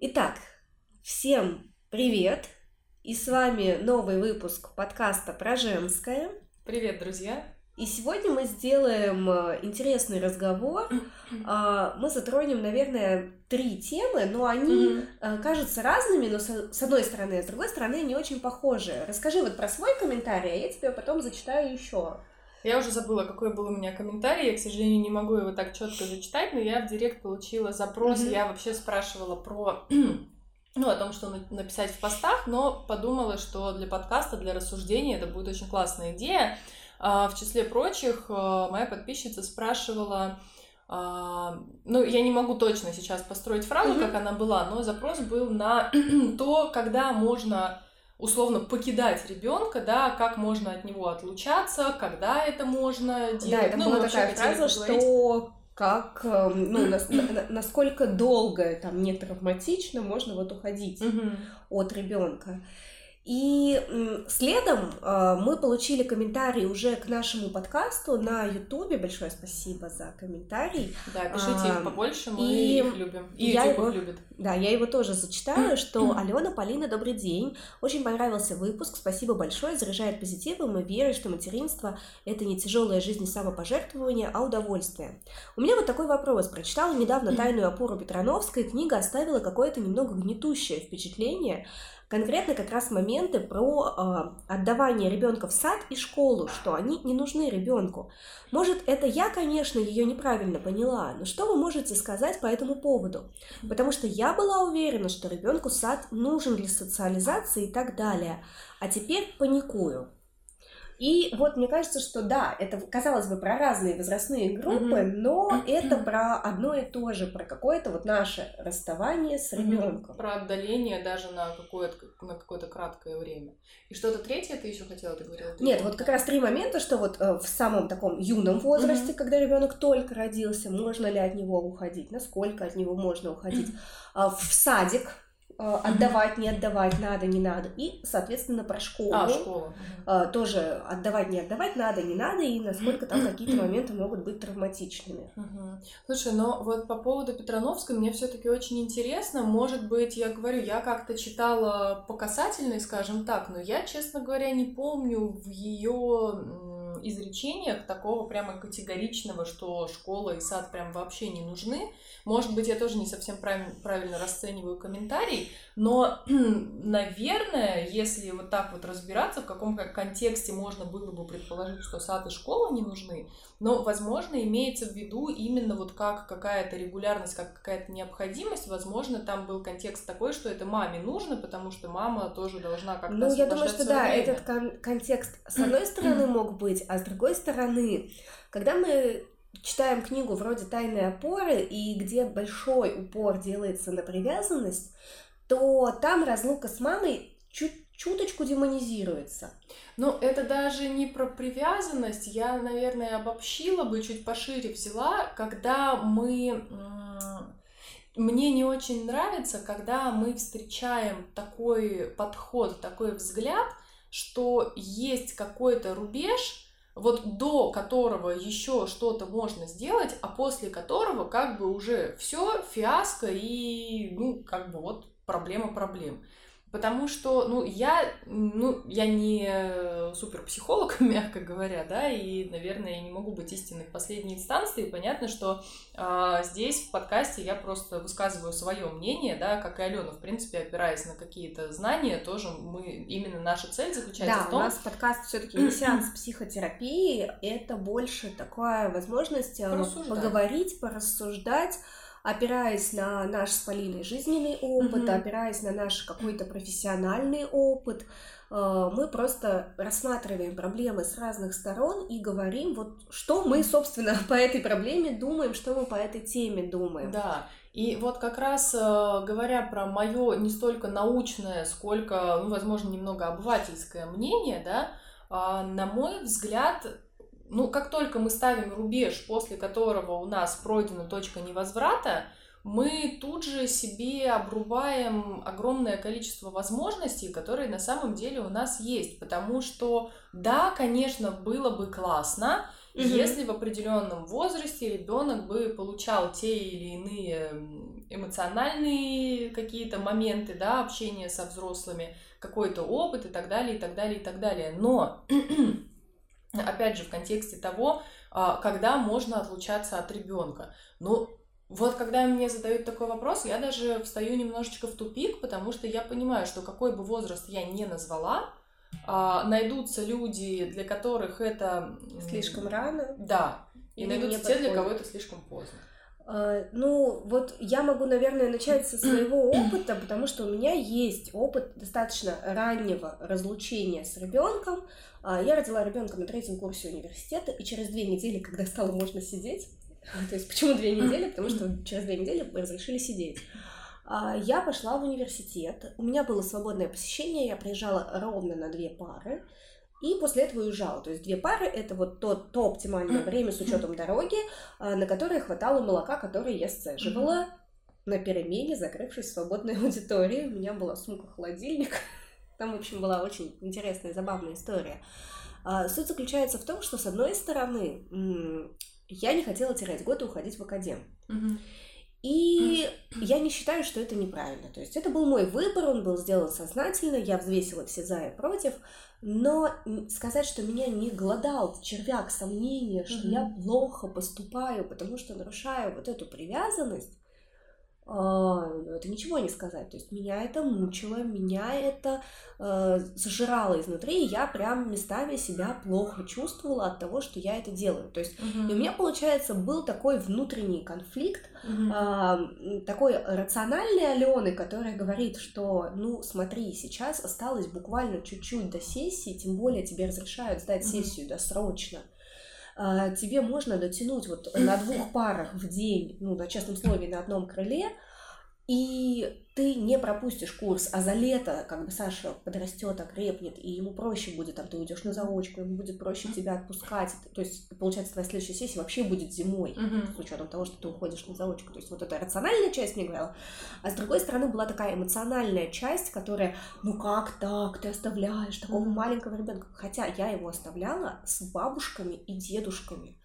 Итак, всем привет! И с вами новый выпуск подкаста про женское. Привет, друзья! И сегодня мы сделаем э, интересный разговор. А, мы затронем, наверное, три темы, но они mm-hmm. кажутся разными, но с одной стороны, а с другой стороны они очень похожи. Расскажи вот про свой комментарий, а я тебе потом зачитаю еще. Я уже забыла, какой был у меня комментарий. Я, к сожалению, не могу его так четко зачитать, но я в директ получила запрос. Mm-hmm. Я вообще спрашивала про ну, о том, что написать в постах, но подумала, что для подкаста, для рассуждения это будет очень классная идея. А, в числе прочих, а, моя подписчица спрашивала, а, ну, я не могу точно сейчас построить фразу, mm-hmm. как она была, но запрос был на то, когда можно условно покидать ребенка, да, как можно от него отлучаться, когда это можно делать. Да, это ну, была такая фраза, что как, эм, ну, на, на, насколько долго, там, не травматично можно вот уходить mm-hmm. от ребенка. И следом э, мы получили комментарий уже к нашему подкасту на Ютубе. Большое спасибо за комментарий. Да, пишите их побольше, мы и их любим. И я его, их любит. Да, я его тоже зачитаю, что Алена, Полина, добрый день. Очень понравился выпуск. Спасибо большое. Заряжает позитивом и верой, что материнство — это не тяжелая жизнь и самопожертвование, а удовольствие. У меня вот такой вопрос. Прочитала недавно «Тайную опору Петрановской». Книга оставила какое-то немного гнетущее впечатление — конкретно как раз моменты про э, отдавание ребенка в сад и школу, что они не нужны ребенку. Может, это я, конечно, ее неправильно поняла, но что вы можете сказать по этому поводу? Потому что я была уверена, что ребенку сад нужен для социализации и так далее, а теперь паникую. И вот мне кажется, что да, это казалось бы про разные возрастные группы, mm-hmm. но это про одно и то же, про какое-то вот наше расставание с ребенком. Mm-hmm. Про отдаление даже на какое-то на какое-то краткое время. И что-то третье ты еще хотела, ты говорила? Ты Нет, вот как раз три момента, что вот э, в самом таком юном возрасте, mm-hmm. когда ребенок только родился, можно ли от него уходить, насколько от него можно уходить, mm-hmm. в садик Э, отдавать, не отдавать, надо, не надо. И, соответственно, про школу. А, школу. Э, тоже отдавать, не отдавать, надо, не надо, и насколько там какие-то моменты могут быть травматичными. Слушай, но вот по поводу Петрановской мне все-таки очень интересно. Может быть, я говорю, я как-то читала по касательной, скажем так, но я, честно говоря, не помню в ее изречениях такого прямо категоричного, что школа и сад прям вообще не нужны. Может быть, я тоже не совсем правильно, правильно расцениваю комментарий, но, наверное, если вот так вот разбираться, в каком контексте можно было бы предположить, что сад и школа не нужны, но, возможно, имеется в виду именно вот как какая-то регулярность, как какая-то необходимость, возможно, там был контекст такой, что это маме нужно, потому что мама тоже должна как-то Ну, я думаю, что да, время. этот кон- контекст с одной стороны мог быть, а с другой стороны, когда мы читаем книгу вроде «Тайной опоры», и где большой упор делается на привязанность, то там разлука с мамой чуть чуточку демонизируется. Ну, это даже не про привязанность, я, наверное, обобщила бы, чуть пошире взяла, когда мы... Мне не очень нравится, когда мы встречаем такой подход, такой взгляд, что есть какой-то рубеж, вот до которого еще что-то можно сделать, а после которого как бы уже все фиаско и ну как бы вот проблема проблем. Потому что, ну, я, ну, я не суперпсихолог, мягко говоря, да, и, наверное, я не могу быть истинной в последней инстанции. Понятно, что э, здесь в подкасте я просто высказываю свое мнение, да, как и Алена, в принципе, опираясь на какие-то знания, тоже мы, именно наша цель заключается да, в том... у нас подкаст все таки не сеанс психотерапии, это больше такая возможность э, поговорить, порассуждать, опираясь на наш с Полиной жизненный опыт, mm-hmm. опираясь на наш какой-то профессиональный опыт, э, мы просто рассматриваем проблемы с разных сторон и говорим, вот что мы, собственно, по этой проблеме думаем, что мы по этой теме думаем. Да, и вот как раз э, говоря про мое не столько научное, сколько, ну, возможно, немного обывательское мнение, да, а, на мой взгляд, ну, как только мы ставим рубеж, после которого у нас пройдена точка невозврата, мы тут же себе обрубаем огромное количество возможностей, которые на самом деле у нас есть. Потому что, да, конечно, было бы классно, угу. если в определенном возрасте ребенок бы получал те или иные эмоциональные какие-то моменты, да, общения со взрослыми, какой-то опыт и так далее, и так далее, и так далее. Но, опять же, в контексте того, а, когда можно отлучаться от ребенка. Ну, вот когда мне задают такой вопрос, я даже встаю немножечко в тупик, потому что я понимаю, что какой бы возраст я не назвала, а, найдутся люди, для которых это... Слишком рано. Да. И найдутся те, для кого это слишком поздно. А, ну, вот я могу, наверное, начать со своего опыта, потому что у меня есть опыт достаточно раннего разлучения с ребенком. А, я родила ребенка на третьем курсе университета, и через две недели, когда стало можно сидеть, то есть почему две недели? Потому что через две недели мы разрешили сидеть. А, я пошла в университет, у меня было свободное посещение, я приезжала ровно на две пары, и после этого уезжала. То есть две пары это вот то, то оптимальное время с учетом дороги, а, на которое хватало молока, которое я сцеживала на перемене, закрывшись в свободной аудитории. У меня была сумка-холодильник. Там, в общем, была очень интересная, забавная история. А, суть заключается в том, что, с одной стороны, я не хотела терять год и уходить в академ. И я не считаю, что это неправильно. То есть это был мой выбор, он был сделан сознательно, я взвесила все за и против, но сказать, что меня не голодал червяк сомнения, что mm-hmm. я плохо поступаю, потому что нарушаю вот эту привязанность, это ничего не сказать. То есть меня это мучило, меня это э, зажирало изнутри, и я прям местами себя плохо чувствовала от того, что я это делаю. То есть uh-huh. и у меня, получается, был такой внутренний конфликт, uh-huh. э, такой рациональной Алены, которая говорит, что, ну, смотри, сейчас осталось буквально чуть-чуть до сессии, тем более тебе разрешают сдать uh-huh. сессию досрочно. А, тебе можно дотянуть вот на двух парах в день, ну, на частном слове на одном крыле, и ты не пропустишь курс, а за лето, как бы Саша подрастет, окрепнет, и ему проще будет, там, ты уйдешь на заочку, ему будет проще тебя отпускать. То есть, получается, твоя следующая сессия вообще будет зимой, uh-huh. с учетом того, что ты уходишь на заочку. То есть, вот эта рациональная часть мне говорила. А с другой стороны, была такая эмоциональная часть, которая, ну как так, ты оставляешь такого маленького ребенка. Хотя я его оставляла с бабушками и дедушками.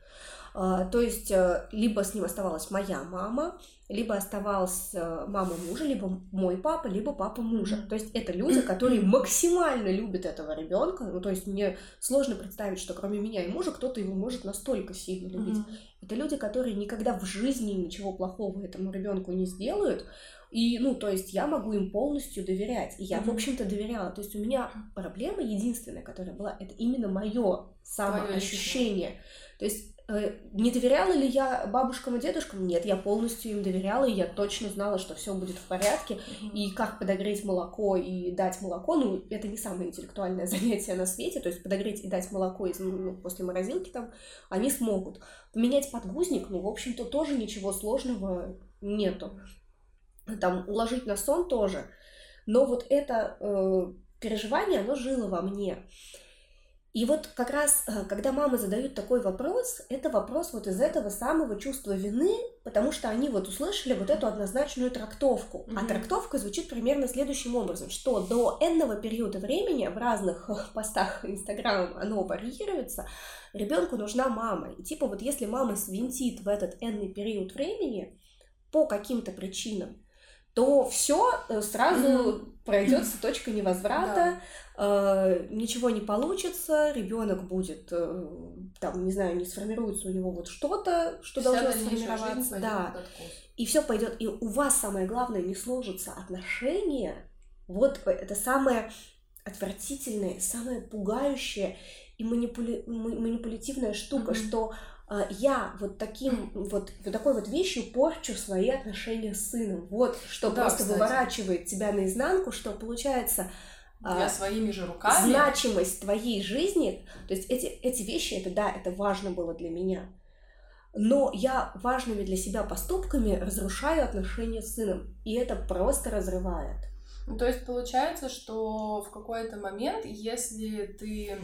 А, то есть э, либо с ним оставалась моя мама, либо оставалась э, мама мужа, либо мой папа, либо папа мужа. То есть это люди, которые максимально любят этого ребенка. Ну, то есть мне сложно представить, что кроме меня и мужа кто-то его может настолько сильно любить. Mm-hmm. Это люди, которые никогда в жизни ничего плохого этому ребенку не сделают. И, ну, то есть я могу им полностью доверять. И я, mm-hmm. в общем-то, доверяла. То есть у меня проблема единственная, которая была, это именно мое самоощущение. То есть не доверяла ли я бабушкам и дедушкам? Нет, я полностью им доверяла, и я точно знала, что все будет в порядке. Mm-hmm. И как подогреть молоко и дать молоко, ну, это не самое интеллектуальное занятие на свете, то есть подогреть и дать молоко из, ну, после морозилки там, они смогут. Поменять подгузник, ну, в общем-то, тоже ничего сложного нету. Там уложить на сон тоже. Но вот это э, переживание, оно жило во мне. И вот как раз, э, когда мамы задают такой вопрос, это вопрос вот из этого самого чувства вины, потому что они вот услышали вот эту однозначную трактовку. Mm-hmm. А трактовка звучит примерно следующим образом, что до энного периода времени в разных постах Инстаграма оно варьируется, ребенку нужна мама. И типа вот если мама свинтит в этот энный период времени по каким-то причинам, то все э, сразу mm-hmm. пройдет с точкой невозврата, э, ничего не получится, ребенок будет, э, там, не знаю, не сформируется у него вот что-то, что Вся должно сформироваться, да, и все пойдет, и у вас самое главное не сложатся отношения, вот это самое отвратительное, самое пугающее и манипули... манипулятивная штука, mm-hmm. что а, я вот таким вот, вот такой вот вещью порчу свои отношения с сыном. Вот что да, просто кстати. выворачивает тебя наизнанку, что получается я а, своими же руками. Значимость твоей жизни, то есть эти, эти вещи, это да, это важно было для меня. Но я важными для себя поступками разрушаю отношения с сыном. И это просто разрывает. Ну, то есть получается, что в какой-то момент, если ты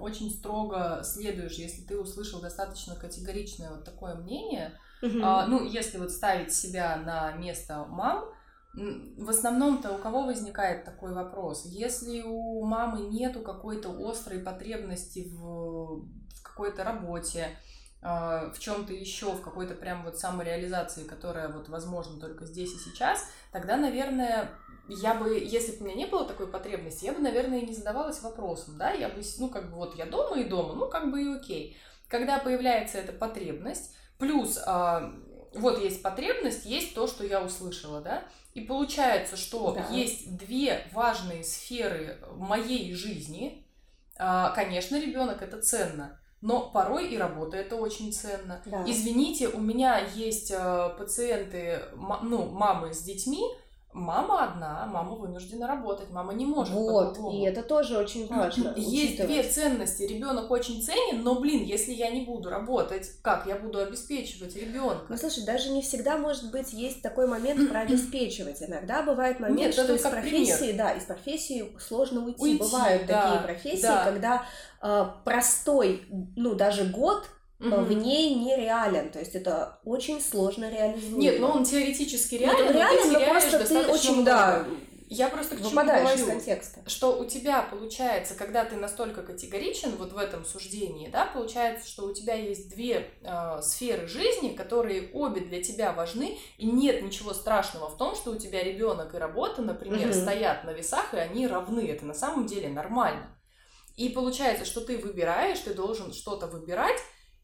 очень строго следуешь, если ты услышал достаточно категоричное вот такое мнение, угу. а, ну, если вот ставить себя на место мам, в основном-то у кого возникает такой вопрос? Если у мамы нету какой-то острой потребности в, в какой-то работе, в чем-то еще, в какой-то прям вот самореализации, которая вот возможна только здесь и сейчас, тогда, наверное, я бы, если бы у меня не было такой потребности, я бы, наверное, и не задавалась вопросом, да, я бы, ну, как бы вот я дома и дома, ну, как бы и окей. Когда появляется эта потребность, плюс а, вот есть потребность, есть то, что я услышала, да, и получается, что да. есть две важные сферы моей жизни. А, конечно, ребенок это ценно, но порой и работа это очень ценно. Да. Извините, у меня есть а, пациенты, ну, мамы с детьми, Мама одна, мама вынуждена работать, мама не может Вот, и это тоже очень важно. Есть учитывать. две ценности. Ребенок очень ценен, но, блин, если я не буду работать, как я буду обеспечивать ребенка? Ну, слушай, даже не всегда, может быть, есть такой момент про обеспечивать. Иногда бывает момент, Нет, что из профессии, пример. да, из профессии сложно уйти. уйти Бывают да, такие профессии, да. когда э, простой, ну, даже год угу. в ней нереален. То есть это очень сложно реализовать. Нет, но он теоретически реален, он реален, но, но просто ты очень, много. да, я просто к чему говорю, из контекста. что у тебя получается, когда ты настолько категоричен вот в этом суждении, да, получается, что у тебя есть две э, сферы жизни, которые обе для тебя важны, и нет ничего страшного в том, что у тебя ребенок и работа, например, угу. стоят на весах, и они равны. Это на самом деле нормально. И получается, что ты выбираешь, ты должен что-то выбирать,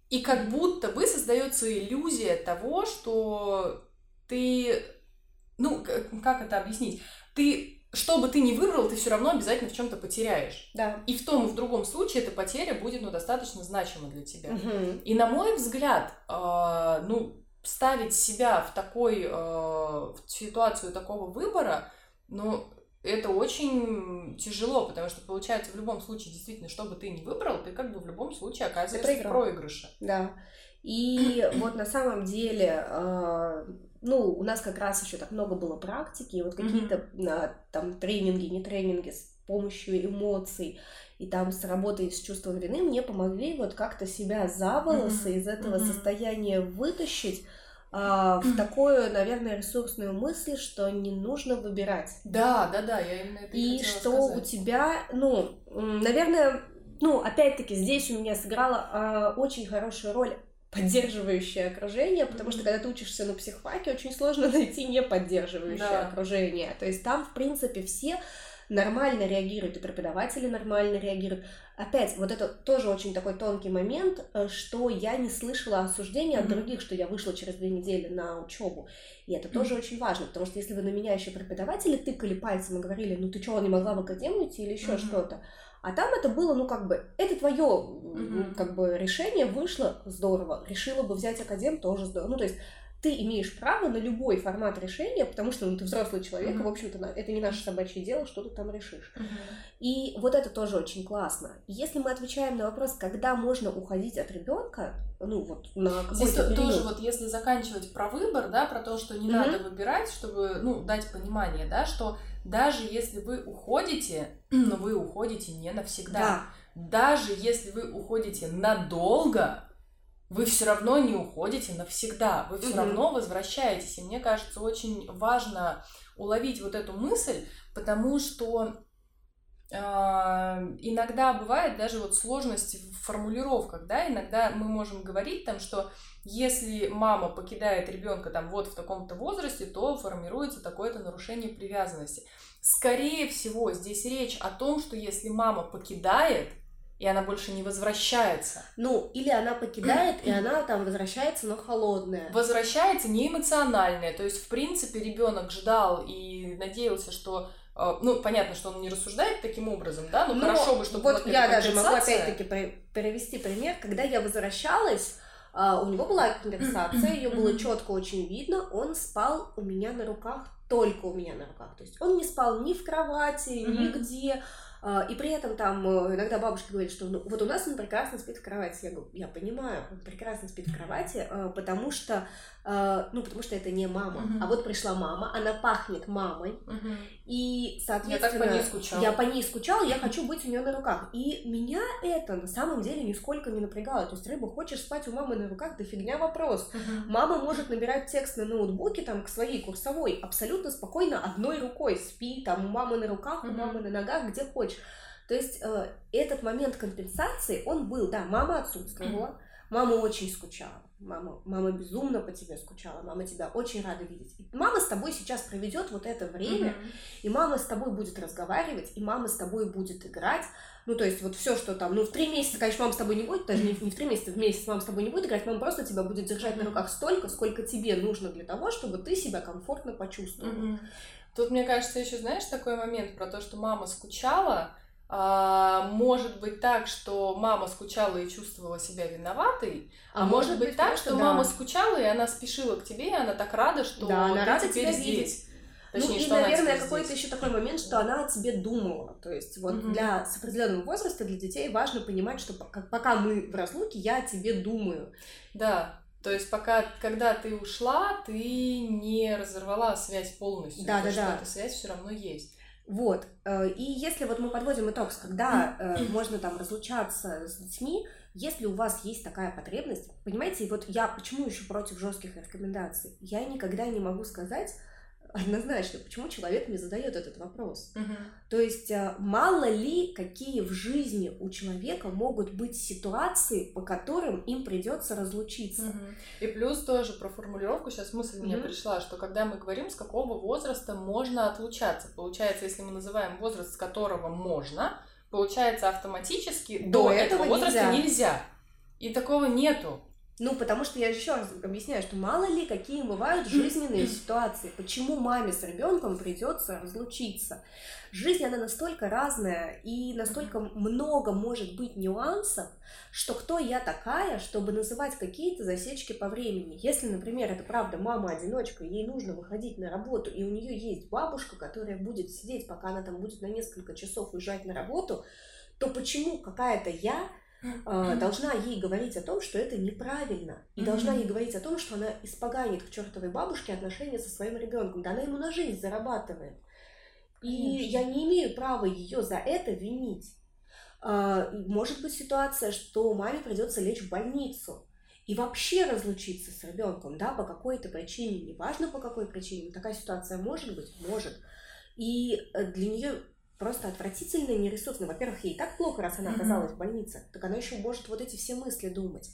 и как будто бы создается иллюзия того, что ты, ну, как это объяснить? Ты, что бы ты ни выбрал, ты все равно обязательно в чем-то потеряешь. Да. И в том и в другом случае эта потеря будет, ну, достаточно значима для тебя. Угу. И на мой взгляд, э, ну, ставить себя в такой, э, в ситуацию такого выбора, ну, это очень тяжело, потому что получается в любом случае действительно, что бы ты ни выбрал, ты как бы в любом случае оказываешься в проигрыше. Да. И вот на самом деле, э, ну, у нас как раз еще так много было практики, вот какие-то mm-hmm. там тренинги, не тренинги с помощью эмоций и там с работой с чувством вины мне помогли вот как-то себя за волосы mm-hmm. из этого mm-hmm. состояния вытащить а, в такую, наверное, ресурсную мысль, что не нужно выбирать. Да, да, да, я именно это и что сказать. у тебя, ну, наверное, ну, опять-таки, здесь у меня сыграла а, очень хорошую роль поддерживающее окружение, потому что когда ты учишься на психфаке, очень сложно найти не поддерживающее да. окружение. То есть там, в принципе, все нормально реагируют, и преподаватели нормально реагируют. Опять, вот это тоже очень такой тонкий момент, э, что я не слышала осуждения mm-hmm. от других, что я вышла через две недели на учебу. И это mm-hmm. тоже очень важно, потому что если вы на меня еще преподаватели тыкали пальцем и говорили, ну ты что, не могла в академию идти или еще mm-hmm. что-то, а там это было, ну, как бы, это твое, mm-hmm. как бы, решение вышло здорово. Решила бы взять академ, тоже здорово. Ну, то есть, ты имеешь право на любой формат решения, потому что ну, ты взрослый человек, mm-hmm. и, в общем-то, это не наше собачье дело, что ты там решишь. Mm-hmm. И вот это тоже очень классно. Если мы отвечаем на вопрос, когда можно уходить от ребенка, ну вот на какой-то Здесь период... тоже вот если заканчивать про выбор, да, про то, что не mm-hmm. надо выбирать, чтобы, ну, дать понимание, да, что даже если вы уходите, но вы уходите не навсегда. Да. Даже если вы уходите надолго, вы все равно не уходите навсегда, вы все mm-hmm. равно возвращаетесь. И мне кажется, очень важно уловить вот эту мысль, потому что э, иногда бывает даже вот сложность в формулировках, да, иногда мы можем говорить там, что если мама покидает ребенка там вот в таком-то возрасте, то формируется такое-то нарушение привязанности. Скорее всего, здесь речь о том, что если мама покидает, и она больше не возвращается. Ну, или она покидает, и она там возвращается, но холодная. Возвращается не эмоциональная. То есть, в принципе, ребенок ждал и надеялся, что э, ну, понятно, что он не рассуждает таким образом, да, но, но хорошо бы, чтобы Вот я даже могу опять-таки привести пример, когда я возвращалась, а, у него была компенсация, ее было четко очень видно, он спал у меня на руках, только у меня на руках, то есть он не спал ни в кровати, нигде, а, и при этом там э, иногда бабушка говорит, что ну, вот у нас он прекрасно спит в кровати. Я говорю, я понимаю, он прекрасно спит в кровати, э, потому что а, ну, потому что это не мама. Uh-huh. А вот пришла мама, она пахнет мамой, uh-huh. и, соответственно... Я так по ней скучала. Я по ней скучала, я хочу быть у нее на руках. И меня это на самом деле нисколько не напрягало. То есть, рыба, хочешь спать у мамы на руках, да фигня вопрос. Uh-huh. Мама может набирать текст на ноутбуке, там, к своей курсовой, абсолютно спокойно одной рукой. Спи, там, у мамы на руках, у мамы на ногах, где хочешь. То есть э, этот момент компенсации, он был, да, мама отсутствовала, мама очень скучала, мама, мама безумно по тебе скучала, мама тебя очень рада видеть. И мама с тобой сейчас проведет вот это время, mm-hmm. и мама с тобой будет разговаривать, и мама с тобой будет играть. Ну, то есть вот все, что там, ну, в три месяца, конечно, мама с тобой не будет, даже не, не в три месяца, в месяц мама с тобой не будет играть, мама просто тебя будет держать на руках столько, сколько тебе нужно для того, чтобы ты себя комфортно почувствовала. Mm-hmm. Тут, мне кажется, еще знаешь такой момент про то, что мама скучала, может быть так, что мама скучала и чувствовала себя виноватой, а, а может быть, быть так, что да. мама скучала и она спешила к тебе, и она так рада, что да, она рада теперь тебя здесь. Видеть. Точнее, ну и, наверное, какой-то еще такой момент, что она о тебе думала. То есть вот mm-hmm. для с определенного возраста для детей важно понимать, что пока мы в разлуке, я о тебе думаю. Да. То есть пока, когда ты ушла, ты не разорвала связь полностью. Да, да, да. Эта связь все равно есть. Вот. Э, и если вот мы подводим итог, когда э, можно там разлучаться с детьми, если у вас есть такая потребность, понимаете, вот я почему еще против жестких рекомендаций? Я никогда не могу сказать, однозначно, почему человек мне задает этот вопрос. Угу. То есть э, мало ли, какие в жизни у человека могут быть ситуации, по которым им придется разлучиться. Угу. И плюс тоже про формулировку, сейчас мысль угу. мне пришла, что когда мы говорим, с какого возраста можно отлучаться, получается, если мы называем возраст, с которого можно, получается автоматически до, до этого, этого возраста нельзя. нельзя. И такого нету. Ну, потому что я еще раз объясняю, что мало ли какие бывают жизненные ситуации, почему маме с ребенком придется разлучиться. Жизнь, она настолько разная и настолько много может быть нюансов, что кто я такая, чтобы называть какие-то засечки по времени. Если, например, это правда мама-одиночка, ей нужно выходить на работу, и у нее есть бабушка, которая будет сидеть, пока она там будет на несколько часов уезжать на работу, то почему какая-то я должна ей говорить о том, что это неправильно, и mm-hmm. должна ей говорить о том, что она испоганит к чертовой бабушке отношения со своим ребенком, да она ему на жизнь зарабатывает. И я не имею права ее за это винить. Э, может быть ситуация, что маме придется лечь в больницу и вообще разлучиться с ребенком, да, по какой-то причине, неважно по какой причине, такая ситуация может быть, может. И э, для нее просто отвратительно и нересурсно. Во-первых, ей так плохо, раз она оказалась mm-hmm. в больнице, так она еще может вот эти все мысли думать.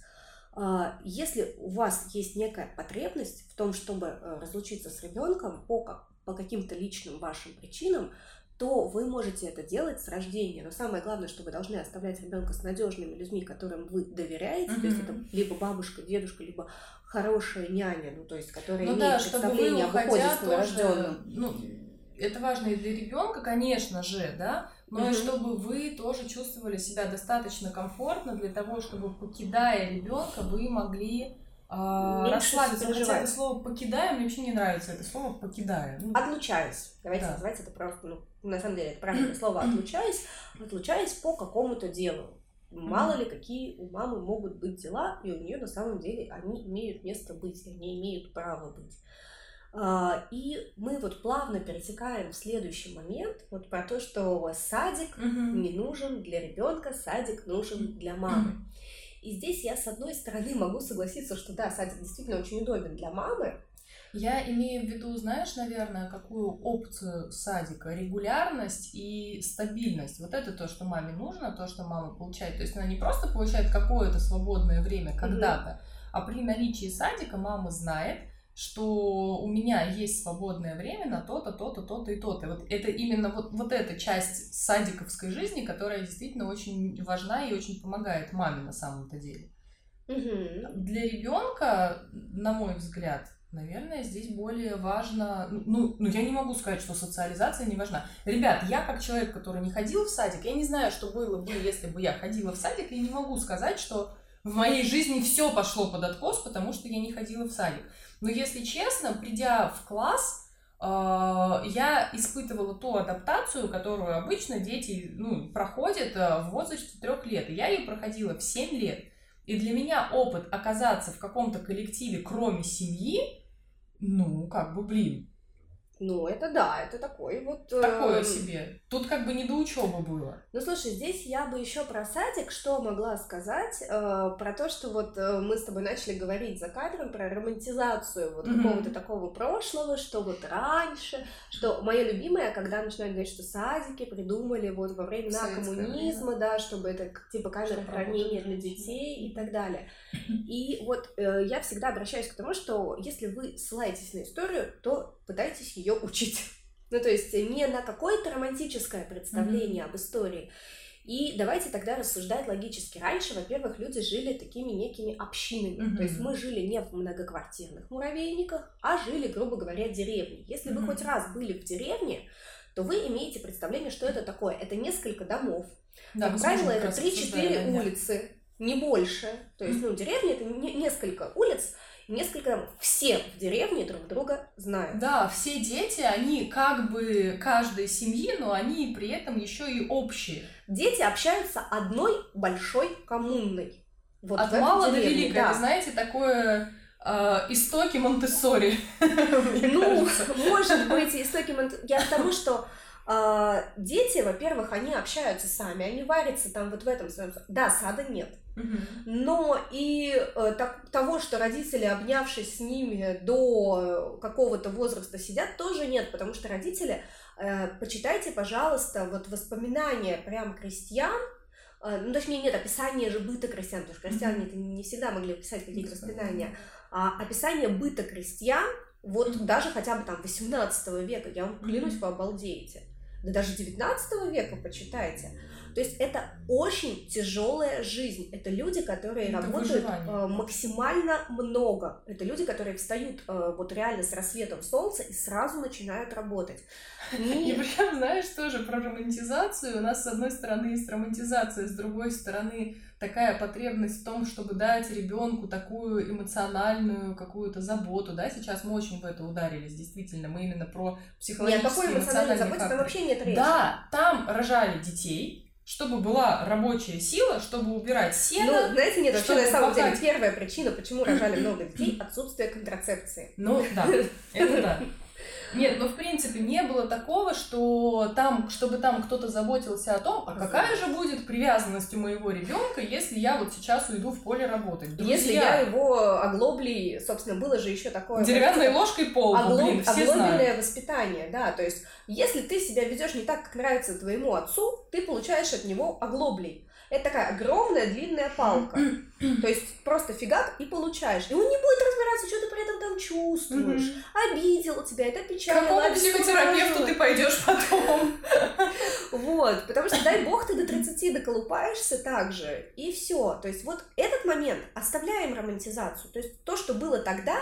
А, если у вас есть некая потребность в том, чтобы э, разлучиться с ребенком по, по каким-то личным вашим причинам, то вы можете это делать с рождения. Но самое главное, что вы должны оставлять ребенка с надежными людьми, которым вы доверяете. Mm-hmm. То есть это либо бабушка, дедушка, либо хорошая няня, ну то есть, которая ну, имеет да, представление об уходе с новорожденным. Ну, это важно и для ребенка, конечно же, да, но угу. и чтобы вы тоже чувствовали себя достаточно комфортно для того, чтобы покидая ребенка, вы могли э, расслабиться. Хотя это слово покидая мне вообще не нравится, это слово покидая. Ну, отлучаюсь. Давайте да. называть это просто, ну, на самом деле, это правильное слово отлучаюсь, отлучаюсь по какому-то делу. Мало ли, какие у мамы могут быть дела, и у нее на самом деле они имеют место быть, они имеют право быть. А, и мы вот плавно перетекаем в следующий момент, вот про то, что садик угу. не нужен для ребенка, садик нужен для мамы. И здесь я, с одной стороны, могу согласиться, что да, садик действительно очень удобен для мамы. Я имею в виду, знаешь, наверное, какую опцию садика? Регулярность и стабильность. Вот это то, что маме нужно, то, что мама получает. То есть она не просто получает какое-то свободное время когда-то, угу. а при наличии садика мама знает, что у меня есть свободное время на то-то, то-то, то-то и то-то. Вот это именно вот, вот эта часть садиковской жизни, которая действительно очень важна и очень помогает маме на самом-то деле. Угу. Для ребенка, на мой взгляд, наверное, здесь более важно. Ну, ну, я не могу сказать, что социализация не важна. Ребят, я как человек, который не ходил в садик, я не знаю, что было бы, если бы я ходила в садик, я не могу сказать, что в моей жизни все пошло под откос, потому что я не ходила в садик. Но если честно, придя в класс, э, я испытывала ту адаптацию, которую обычно дети ну, проходят э, в возрасте трех лет. Я ее проходила в 7 лет. И для меня опыт оказаться в каком-то коллективе, кроме семьи, ну, как бы, блин, Ну, это да, это такой вот... Такое э... себе. Тут как бы не до учебы было. Ну, слушай, здесь я бы еще про садик что могла сказать? Э, про то, что вот э, мы с тобой начали говорить за кадром про романтизацию вот mm-hmm. какого-то такого прошлого, что вот раньше, что мое любимое, когда начинают говорить, что садики придумали вот во времена Советское коммунизма, время. да, чтобы это типа камера хранения для детей и так далее. И вот э, я всегда обращаюсь к тому, что если вы ссылаетесь на историю, то пытайтесь ее учить. Ну, то есть не на какое-то романтическое представление mm-hmm. об истории. И давайте тогда рассуждать логически. Раньше, во-первых, люди жили такими некими общинами. Mm-hmm. То есть мы жили не в многоквартирных муравейниках, а жили, грубо говоря, в деревне. Если mm-hmm. вы хоть раз были в деревне, то вы имеете представление, что это такое. Это несколько домов. Да, как правило, это 3-4 улицы, не больше. То есть, ну, деревня это не, несколько улиц, несколько все в деревне друг друга знают. Да, все дети, они как бы каждой семьи, но они при этом еще и общие. Дети общаются одной большой коммунной. Вот От мала до велика, да. знаете, такое э, истоки Монтессори. Ну, может быть, истоки Монтессори. Я к тому, что дети, во-первых, они общаются сами, они варятся там вот в этом своем... Да, сада нет. Но и э, так, того, что родители, обнявшись с ними до какого-то возраста, сидят, тоже нет, потому что родители, э, почитайте, пожалуйста, вот воспоминания прям крестьян, э, ну, точнее, нет, описание же быта крестьян, потому что крестьяне mm-hmm. не всегда могли писать какие-то воспоминания, а описание быта крестьян, вот mm-hmm. даже хотя бы там 18 века, я вам клянусь, mm-hmm. вы обалдеете. Да даже 19 века почитайте. То есть это очень тяжелая жизнь. Это люди, которые это работают выживание. Э, максимально много. Это люди, которые встают э, вот реально с рассветом солнца и сразу начинают работать. И причем, знаешь, тоже про романтизацию. У нас, с одной стороны, есть романтизация, с другой стороны, такая потребность в том, чтобы дать ребенку такую эмоциональную какую-то заботу, да, сейчас мы очень в это ударились, действительно, мы именно про психологические, Нет, такой эмоциональной заботы там вообще нет речи. Да, там рожали детей, чтобы была рабочая сила, чтобы убирать сено. Ну, знаете, нет, вообще на самом деле первая причина, почему рожали много детей, отсутствие контрацепции. Ну, да, это да. Нет, ну в принципе не было такого, что там, чтобы там кто-то заботился о том, а какая же будет привязанность у моего ребенка, если я вот сейчас уйду в поле работать. Друзья, если я его оглоблей, собственно, было же еще такое. Деревянной вот, ложкой пол, оглоб... блин, все знают. воспитание, да, то есть если ты себя ведешь не так, как нравится твоему отцу, ты получаешь от него оглоблей. Это такая огромная длинная палка. То есть просто фигак и получаешь. И он не будет разбираться, что ты при этом там чувствуешь. Обидел тебя, это печально. Какому психотерапевту ты пойдешь потом? Вот, потому что дай бог ты до 30 доколупаешься так же, и все. То есть вот этот момент оставляем романтизацию. То есть то, что было тогда,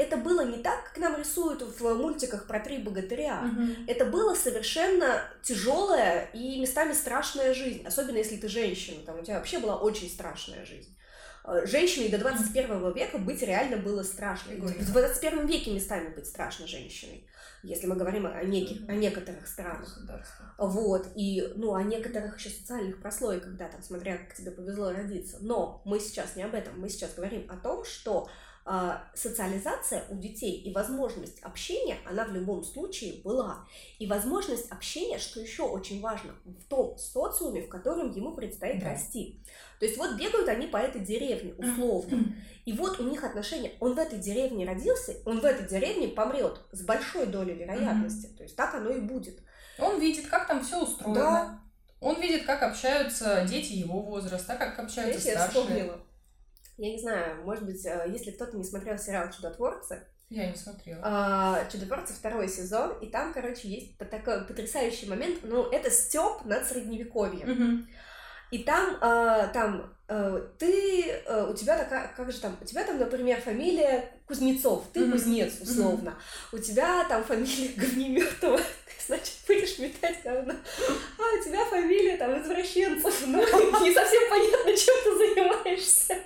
это было не так, как нам рисуют в мультиках про три богатыря. Угу. Это было совершенно тяжелая и местами страшная жизнь, особенно если ты женщина, там у тебя вообще была очень страшная жизнь. Э, женщиной до 21 века быть реально было страшно. В 21 веке местами быть страшно женщиной, если мы говорим о, неких, о некоторых странах. Вот, и, ну, о некоторых еще социальных прослойках, да, там, смотря как тебе повезло родиться. Но мы сейчас не об этом, мы сейчас говорим о том, что а, социализация у детей и возможность общения, она в любом случае была. И возможность общения, что еще очень важно, в том социуме, в котором ему предстоит да. расти. То есть вот бегают они по этой деревне, условно. И вот у них отношения. Он в этой деревне родился, он в этой деревне помрет с большой долей вероятности. То есть так оно и будет. Он видит, как там все устроено. Да. Он видит, как общаются дети его возраста, как общаются Видите, старшие. Я вспомнила я не знаю, может быть, э, если кто-то не смотрел сериал «Чудотворцы», я не смотрела. А, Чудотворцы второй сезон, и там, короче, есть такой потрясающий момент, ну, это степ над средневековьем. Угу. И там, а, там ты, а, у тебя такая, как же там, у тебя там, например, фамилия Кузнецов, ты mm-hmm. кузнец, условно. Mm-hmm. У тебя там фамилия Говнеметова, ты, значит, будешь метать говно. А у тебя фамилия там извращенцев, ну, не совсем понятно, чем ты занимаешься.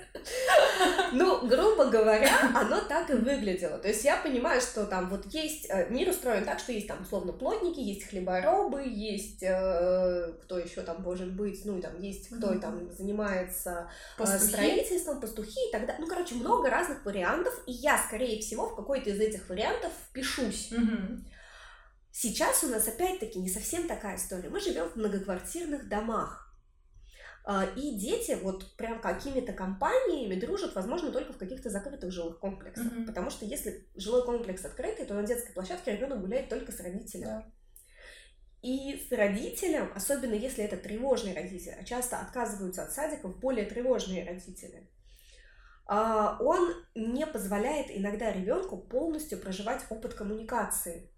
Ну, грубо говоря, оно так и выглядело. То есть я понимаю, что там вот есть, э, мир устроен так, что есть там условно плотники, есть хлеборобы, есть э, кто еще там может быть, ну, там есть кто там занимается э, пастухи. строительством, пастухи и так далее. Ну, короче, много разных вариантов, и я, скорее всего, в какой-то из этих вариантов впишусь. Mm-hmm. Сейчас у нас опять-таки не совсем такая история. Мы живем в многоквартирных домах. А, и дети вот прям какими-то компаниями дружат, возможно, только в каких-то закрытых жилых комплексах. Mm-hmm. Потому что если жилой комплекс открытый, то на детской площадке ребенок гуляет только с родителем. Yeah. И с родителем, особенно если это тревожный родитель, а часто отказываются от садиков более тревожные родители, а, он не позволяет иногда ребенку полностью проживать опыт коммуникации.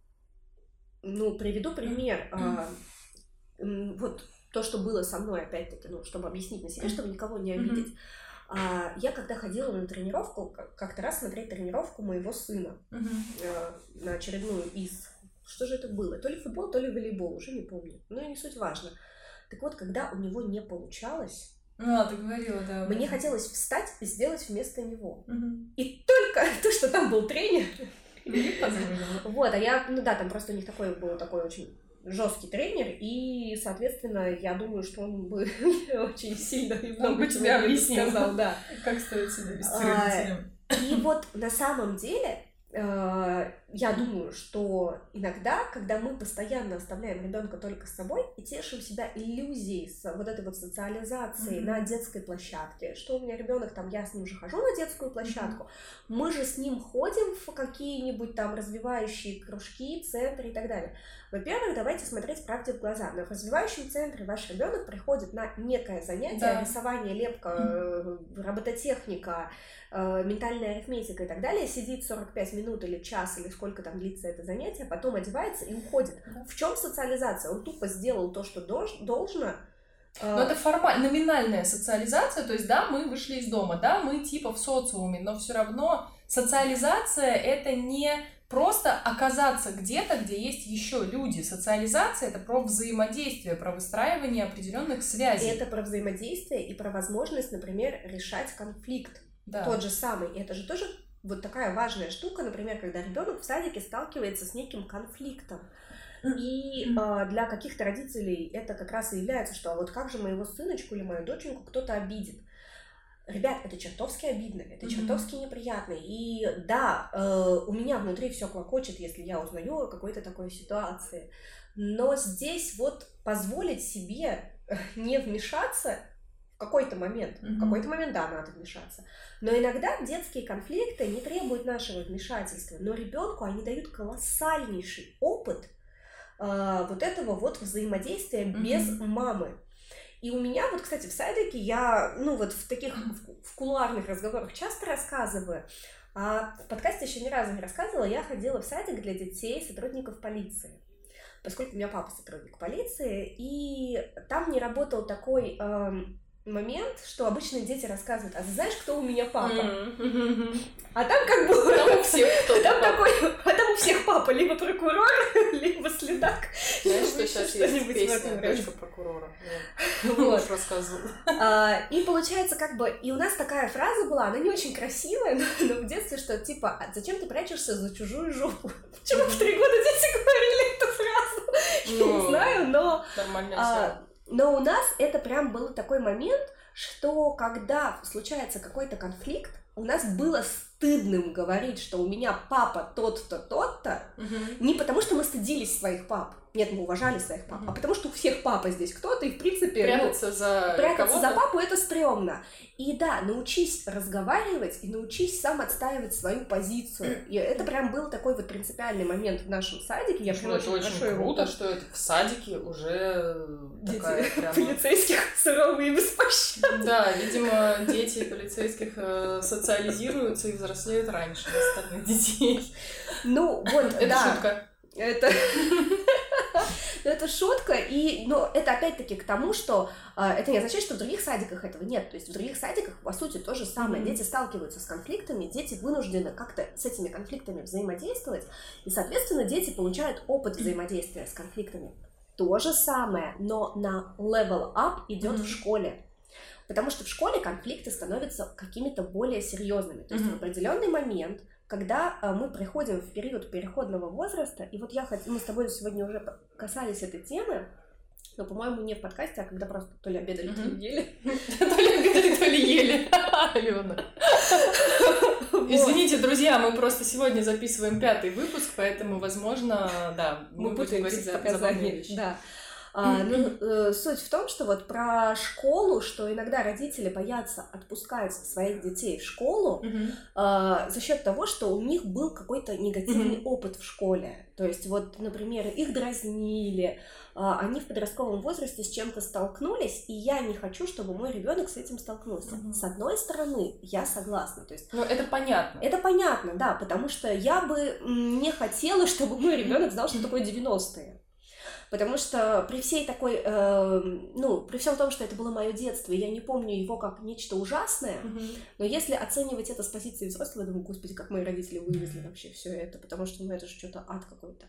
Ну, приведу пример. Mm-hmm. Вот то, что было со мной, опять-таки, ну, чтобы объяснить на себе, чтобы никого не обидеть. А, я когда ходила на тренировку, как-то раз смотреть тренировку моего сына mm-hmm. на очередную из... Что же это было? То ли футбол, то ли волейбол, уже не помню. Но не суть важно. Так вот, когда у него не получалось, а, ты говорила, да. Мне хотелось встать и сделать вместо него. Угу. И только то, что там был тренер. Вот, а я, ну да, там просто у них такой был такой очень жесткий тренер, и, соответственно, я думаю, что он бы очень сильно и много бы тебе объяснил, сказал, да. Как стоит себя вести а, И вот на самом деле Э, я думаю, что иногда, когда мы постоянно оставляем ребенка только с собой и тешим себя иллюзией с вот этой вот социализацией mm-hmm. на детской площадке, что у меня ребенок там, я с ним уже хожу на детскую площадку, mm-hmm. мы же с ним ходим в какие-нибудь там развивающие кружки, центры и так далее. Во-первых, давайте смотреть правде в глаза. Но в развивающем центре ваш ребенок приходит на некое занятие, да. рисование, лепка, mm-hmm. робототехника, э, ментальная арифметика и так далее, сидит 45 минут или час, или сколько там длится это занятие, потом одевается и уходит. В чем социализация? Он тупо сделал то, что должно, но это формально, номинальная социализация, то есть, да, мы вышли из дома, да, мы типа в социуме, но все равно социализация это не просто оказаться где-то, где есть еще люди. Социализация это про взаимодействие, про выстраивание определенных связей. Это про взаимодействие и про возможность, например, решать конфликт да. тот же самый. И это же тоже вот такая важная штука, например, когда ребенок в садике сталкивается с неким конфликтом. И э, для каких-то родителей это как раз и является, что а вот как же моего сыночку или мою доченьку кто-то обидит. Ребят, это чертовски обидно, это mm-hmm. чертовски неприятно. И да, э, у меня внутри все клокочет, если я узнаю о какой-то такой ситуации. Но здесь вот позволить себе не вмешаться в какой-то момент. Mm-hmm. В какой-то момент, да, надо вмешаться. Но иногда детские конфликты не требуют нашего вмешательства, но ребенку они дают колоссальнейший опыт э, вот этого вот взаимодействия mm-hmm. без мамы. И у меня вот, кстати, в садике я, ну вот в таких в, в кулуарных разговорах часто рассказываю, а в подкасте еще ни разу не рассказывала, я ходила в садик для детей сотрудников полиции поскольку у меня папа сотрудник полиции, и там не работал такой эм, момент, что обычно дети рассказывают, а ты знаешь, кто у меня папа? Mm-hmm. А там как бы... Там у всех кто Там такой... А там у всех папа либо прокурор, либо следак. Знаешь, что сейчас есть песня «Дочка прокурора». Вот. рассказывал. А, и получается как бы... И у нас такая фраза была, она не очень красивая, но в детстве, что типа, «А зачем ты прячешься за чужую жопу? Почему в три года дети говорили эту фразу? Я не ну, знаю, но... Нормально но у нас это прям был такой момент, что когда случается какой-то конфликт, у нас было стыдным говорить, что у меня папа тот-то, тот-то, угу. не потому что мы стыдились своих пап, нет, мы уважали своих пап, угу. а потому что у всех папа здесь кто-то, и в принципе... Прятаться ну, за Прятаться за папу это стрёмно. И да, научись разговаривать и научись сам отстаивать свою позицию. И это прям был такой вот принципиальный момент в нашем садике. Я ну, это очень круто, его... что это в садике уже дети такая прям... полицейских суровые и беспощадные. Да, видимо, дети полицейских э, социализируются и взрослеют раньше остальных детей. Ну, вот, это да. шутка. Это... это шутка, и, но это опять-таки к тому, что э, это не означает, что в других садиках этого нет. То есть в других садиках, по сути, то же самое. Mm-hmm. Дети сталкиваются с конфликтами, дети вынуждены как-то с этими конфликтами взаимодействовать, и, соответственно, дети получают опыт взаимодействия с конфликтами. То же самое, но на level up идет mm-hmm. в школе. Потому что в школе конфликты становятся какими-то более серьезными. То есть mm-hmm. в определенный момент когда э, мы приходим в период переходного возраста, и вот я хоть, мы с тобой сегодня уже касались этой темы, но, по-моему, не в подкасте, а когда просто то ли обедали, то ли ели. То ли обедали, то ли ели. Алена. Извините, друзья, мы просто сегодня записываем пятый выпуск, поэтому, возможно, да, мы, будем говорить вещи. Да. А, ну, э, суть в том, что вот про школу, что иногда родители боятся отпускать своих детей в школу Мгм. а, за счет того, что у них был какой-то негативный опыт в школе. То есть вот, например, их дразнили, а, они в подростковом возрасте с чем-то столкнулись, и я не хочу, чтобы мой ребенок с этим столкнулся. Мгм. С одной стороны, я согласна. То есть Ну, это понятно. это понятно, да, потому что я бы не хотела, чтобы мой ребенок знал, что такое 90-е. Потому что при всей такой, э, ну, при всем том, что это было мое детство, и я не помню его как нечто ужасное, Мгм. но если оценивать это с позиции взрослого, я думаю, господи, как мои родители вывезли вообще все это, потому что, ну, это же что-то ад какой-то.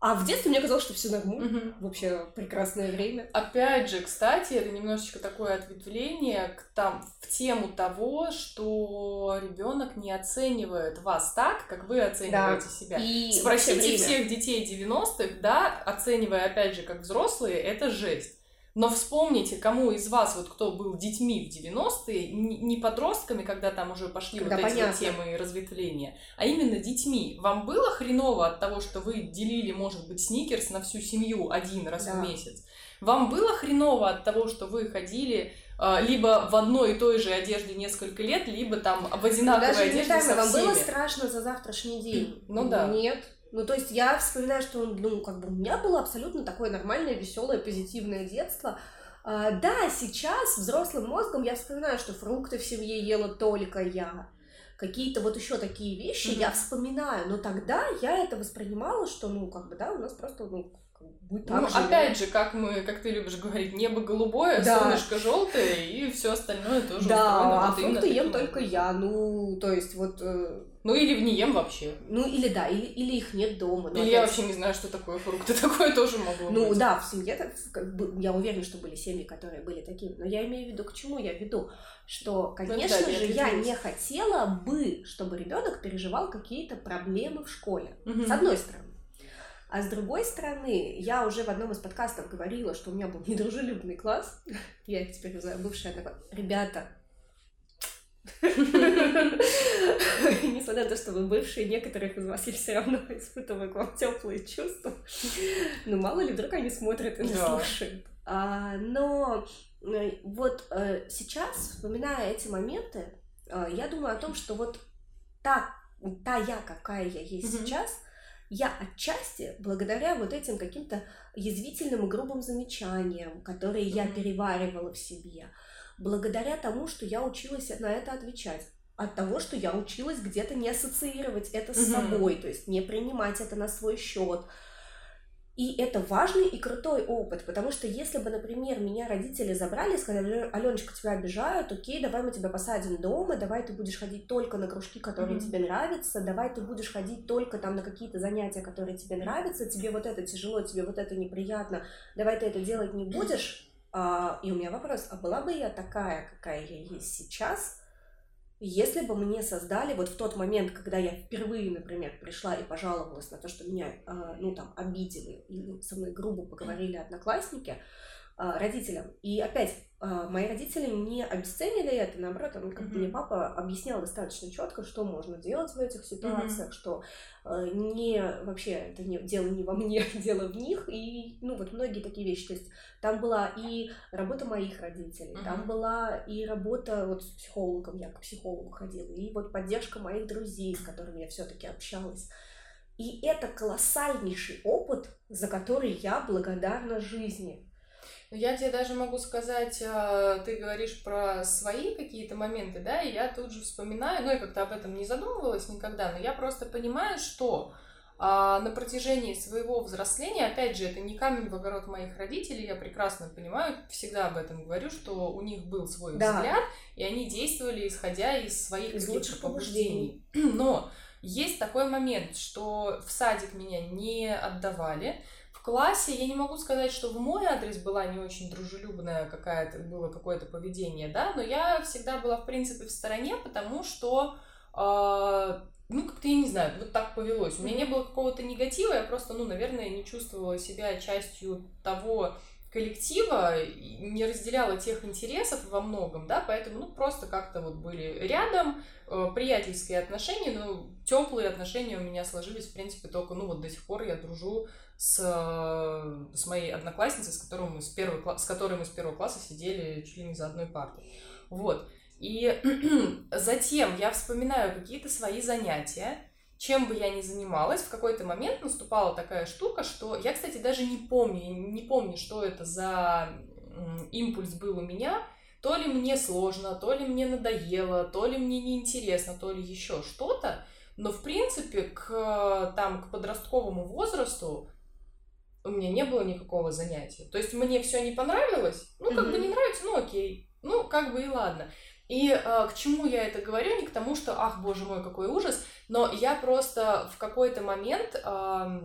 А в детстве мне казалось, что все нормально. Мгм. Вообще прекрасное время. Опять же, кстати, это немножечко такое ответвление к там, в тему того, что ребенок не оценивает вас так, как вы оцениваете себя. И Спросите всех детей 90-х, да, оценивая опять же как взрослые, это жесть. Но вспомните, кому из вас, вот кто был детьми в 90-е, не не подростками, когда там уже пошли Когда вот эти вот понятно. темы и разветвления, а именно детьми. Вам было хреново от того, что вы делили, может быть, сникерс на всю семью один раз Да. в месяц? Вам было хреново от того, что вы ходили а, либо в одной и той же одежде несколько лет, либо там в одинаковой Даже одежде элементарно, со вам всеми? было страшно за завтрашний день? Ну да. Нет. Ну, то есть я вспоминаю, что, ну, как бы у меня было абсолютно такое нормальное, веселое, позитивное детство. А, да, сейчас взрослым мозгом я вспоминаю, что фрукты в семье ела только я. Какие-то вот еще такие вещи Мгм. я вспоминаю, но тогда я это воспринимала, что, ну, как бы, да, у нас просто, ну, будет так Ну, же. опять же, как мы, как ты любишь говорить, небо голубое, Да. солнышко желтое, и все остальное тоже Да, а фрукты ем только я, ну, то есть вот, э, Ну или в не ем вообще. ну, или да, или, или их нет дома. Или я опять вообще не знаю, что такое фрукты, такое тоже могло Ну быть. да, в семье так, как бы, я уверена, что были семьи, которые были такими. Но я имею в виду, к чему я веду, что, конечно Ну да, я же, я не хотела бы, чтобы ребенок переживал какие-то проблемы в школе. Мгм. С одной стороны. А с другой стороны, я уже в одном из подкастов говорила, что у меня был недружелюбный класс. Я их теперь называю бывшая. Ребята, Несмотря на то, что вы бывшие, некоторых из вас я все равно испытываю к вам теплые чувства. Ну, мало ли, вдруг они смотрят и не слушают. А, но э, вот э, сейчас, вспоминая эти моменты, э, я думаю о том, что вот та, та я, какая я есть сейчас, я отчасти, благодаря вот этим каким-то язвительным и грубым замечаниям, которые я переваривала в себе, благодаря тому, что я училась на это отвечать, от того, что я училась где-то не ассоциировать это с собой, то есть не принимать это на свой счет. И это важный и крутой опыт, потому что если бы, например, меня родители забрали и сказали, Аленочка, тебя обижают, окей, давай мы тебя посадим дома, давай ты будешь ходить только на кружки, которые Мгм. тебе нравятся, давай ты будешь ходить только там на какие-то занятия, которые тебе нравятся, тебе вот это тяжело, тебе вот это неприятно, давай ты это делать не будешь. А, и у меня вопрос, а была бы я такая, какая я есть сейчас, если бы мне создали вот в тот момент, когда я впервые, например, пришла и пожаловалась на то, что меня, а, ну, там, обидели или со мной грубо поговорили одноклассники, а, родителям. И опять, мои родители не обесценили это, наоборот, он, как Мгм. мне папа объяснял достаточно четко, что можно делать в этих ситуациях, что э, не вообще это не, дело не во мне, дело в них, и, ну, вот многие такие вещи. То есть там была и работа моих родителей, там Мгм. была и работа вот с психологом, я к психологу ходила, и вот поддержка моих друзей, с которыми я все-таки общалась. И это колоссальнейший опыт, за который я благодарна жизни. Ну, Я тебе даже могу сказать, а, ты говоришь про свои какие-то моменты, да, и я тут же вспоминаю, ну, я как-то об этом не задумывалась никогда, но я просто понимаю, что а, на протяжении своего взросления, опять же, это не камень в огород моих родителей, я прекрасно понимаю, всегда об этом говорю, что у них был свой Да. взгляд, и они действовали исходя из своих Из лучших побуждений. Но есть такой момент, что в садик меня не отдавали, классе я не могу сказать, что в мой адрес была не очень дружелюбная какая-то, было какое-то поведение, да, но я всегда была, в принципе, в стороне, потому что, а, ну, как-то, я не знаю, вот так повелось. У меня не было какого-то негатива, я просто, ну, наверное, не чувствовала себя частью того коллектива, не разделяла тех интересов во многом, да, поэтому, ну, просто как-то вот были рядом, э, приятельские отношения, ну, теплые отношения у меня сложились, в принципе, только, ну, вот до сих пор я дружу с, с моей одноклассницей, с которой, мы с, первого, с которой мы с первого класса сидели чуть ли не за одной партой. Вот. И затем я вспоминаю какие-то свои занятия, чем бы я ни занималась, в какой-то момент наступала такая штука, что я, кстати, даже не помню, не помню, что это за импульс был у меня, то ли мне сложно, то ли мне надоело, то ли мне неинтересно, то ли еще что-то, но в принципе к, там, к подростковому возрасту у меня не было никакого занятия. То есть мне все не понравилось, ну как mm-hmm. бы не нравится, ну окей, ну как бы и ладно. И э, к чему я это говорю? Не к тому, что, ах, боже мой, какой ужас, но я просто в какой-то момент э,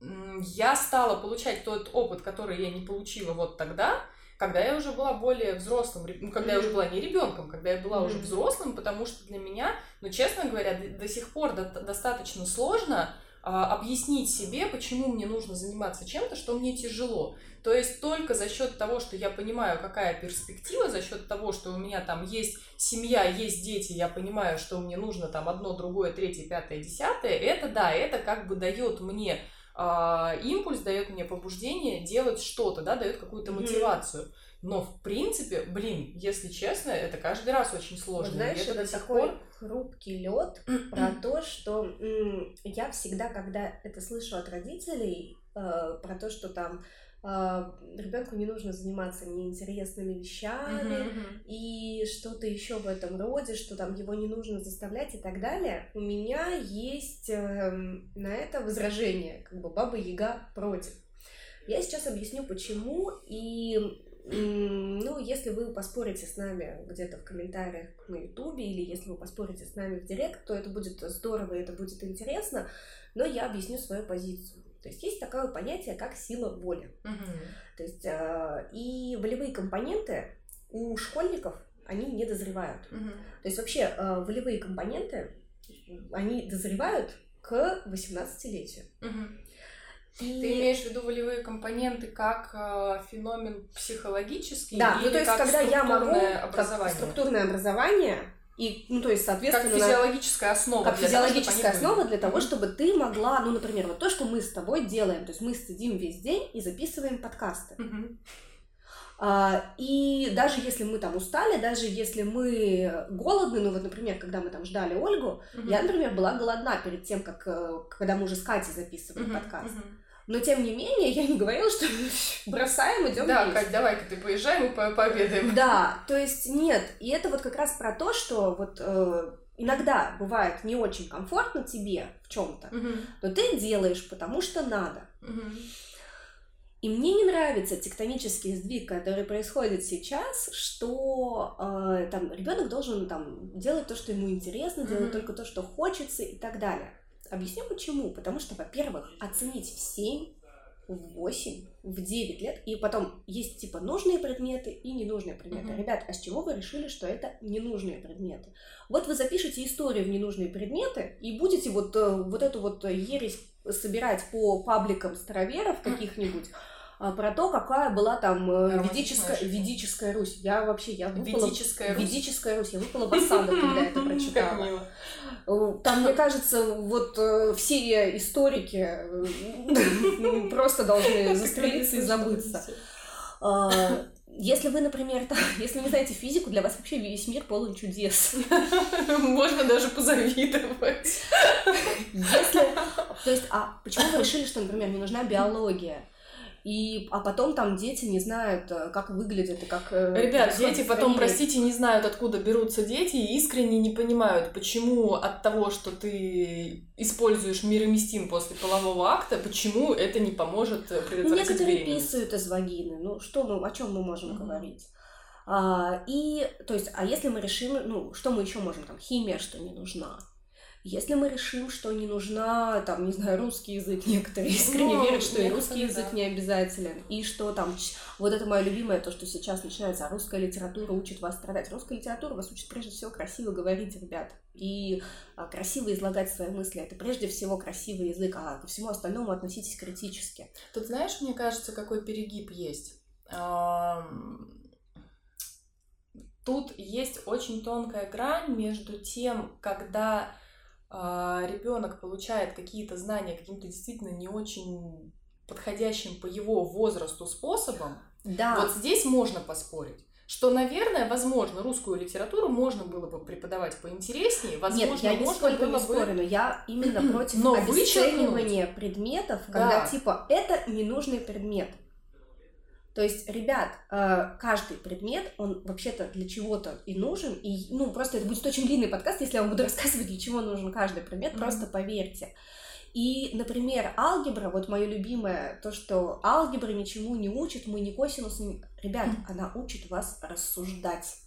я стала получать тот опыт, который я не получила вот тогда, когда я уже была более взрослым, ну, когда я уже была не ребенком, когда я была уже взрослым, потому что для меня, ну, честно говоря, до, до сих пор до, достаточно сложно объяснить себе, почему мне нужно заниматься чем-то, что мне тяжело. То есть только за счет того, что я понимаю, какая перспектива, за счет того, что у меня там есть семья, есть дети, я понимаю, что мне нужно там одно, другое, третье, пятое, десятое, это да, это как бы дает мне э, импульс, дает мне побуждение делать что-то, да, дает какую-то мотивацию. Но в принципе, блин, если честно, это каждый раз очень сложно. Вот знаешь, это, это такой пор... хрупкий лед про то, что я всегда, когда это слышу от родителей, э, про то, что там а, ребенку не нужно заниматься неинтересными вещами uh-huh, и что-то еще в этом роде, что там его не нужно заставлять и так далее. У меня есть э, на это возражение, как бы баба Яга против. Я сейчас объясню, почему, и ну, если вы поспорите с нами где-то в комментариях на Ютубе, или если вы поспорите с нами в Директ, то это будет здорово, это будет интересно, но я объясню свою позицию. То есть есть такое понятие, как сила воли. Угу. То есть э, и волевые компоненты у школьников они не дозревают. Угу. То есть вообще э, волевые компоненты они дозревают к 18-летию. Угу. И... Ты имеешь в виду волевые компоненты как э, феномен психологический? Да, ну то есть когда я могу образование? Структурное образование и, ну, то есть, соответственно... Как физиологическая основа. Как для физиологическая того, основа для того, чтобы ты могла, ну, например, вот то, что мы с тобой делаем, то есть мы сидим весь день и записываем подкасты. А, и даже если мы там устали, даже если мы голодны, ну вот, например, когда мы там ждали Ольгу, mm-hmm. я, например, была голодна перед тем, как э, когда мы уже с Катей записывали mm-hmm. подкаст. Mm-hmm. Но тем не менее, я не говорила, что бросаем, идем Да, Кать, давай-ка ты поезжай, мы по пообедаем. Да, то есть нет. И это вот как раз про то, что вот э, иногда бывает не очень комфортно тебе в чем-то, угу. но ты делаешь, потому что надо. Угу. И мне не нравится тектонический сдвиг, который происходит сейчас, что э, там ребенок должен там делать то, что ему интересно, делать только то, что хочется и так далее. Объясню почему. Потому что, во-первых, оценить в 7, в 8, в 9 лет, и потом есть типа нужные предметы и ненужные предметы. Uh-huh. Ребят, а с чего вы решили, что это ненужные предметы? Вот вы запишете историю в ненужные предметы и будете вот, э, вот эту вот ересь собирать по пабликам староверов каких-нибудь, про то, какая была там э, ведическая, ведическая Русь. Я вообще, я выпала... Ведическая Русь? Ведическая Русь. Я выпала в осаду, когда это прочитала. Э, там, мне кажется, вот э, все историки просто должны застрелиться и забыться. А, если вы, например, там, если не знаете физику, для вас вообще весь мир полон чудес. Можно даже позавидовать. Если... То есть, а почему вы решили, что, например, не нужна биология? И, а потом там дети не знают, э, как выглядят и как... Э, Ребят, дети потом, простите, не знают, откуда берутся дети, и искренне не понимают, почему от того, что ты используешь мироместин после полового акта, почему это не поможет э, предотвратить ну, Некоторые беременность. писают из вагины, ну что мы, о чем мы можем mm-hmm. говорить? А, и, то есть, а если мы решим, ну, что мы еще можем, там, химия, что не нужна, Если мы решим, что не нужна, там, не знаю, русский язык, некоторые искренне ну, верят, что и русский язык да. не обязателен, и что там, вот это мое любимое, то, что сейчас начинается, а русская литература учит вас страдать. Русская литература вас учит прежде всего красиво говорить, ребят, и а, красиво излагать свои мысли. Это прежде всего красивый язык, а ко всему остальному относитесь критически. Тут знаешь, мне кажется, какой перегиб есть. Тут есть очень тонкая грань между тем, когда ребенок получает какие-то знания каким-то действительно не очень подходящим по его возрасту способом, да. вот здесь можно поспорить. Что, наверное, возможно, русскую литературу можно было бы преподавать поинтереснее, возможно, Нет, я можно было не спорю, но я именно против но обесценивания предметов, когда да. типа это ненужный предмет. То есть, ребят, э, каждый предмет, он вообще-то для чего-то и нужен, и, ну, просто это будет очень длинный подкаст, если я вам буду рассказывать, для чего нужен каждый предмет, mm-hmm. просто поверьте. И, например, алгебра, вот мое любимое, то, что алгебра ничему не учит, мы не косинусы, ребят, mm-hmm. она учит вас рассуждать.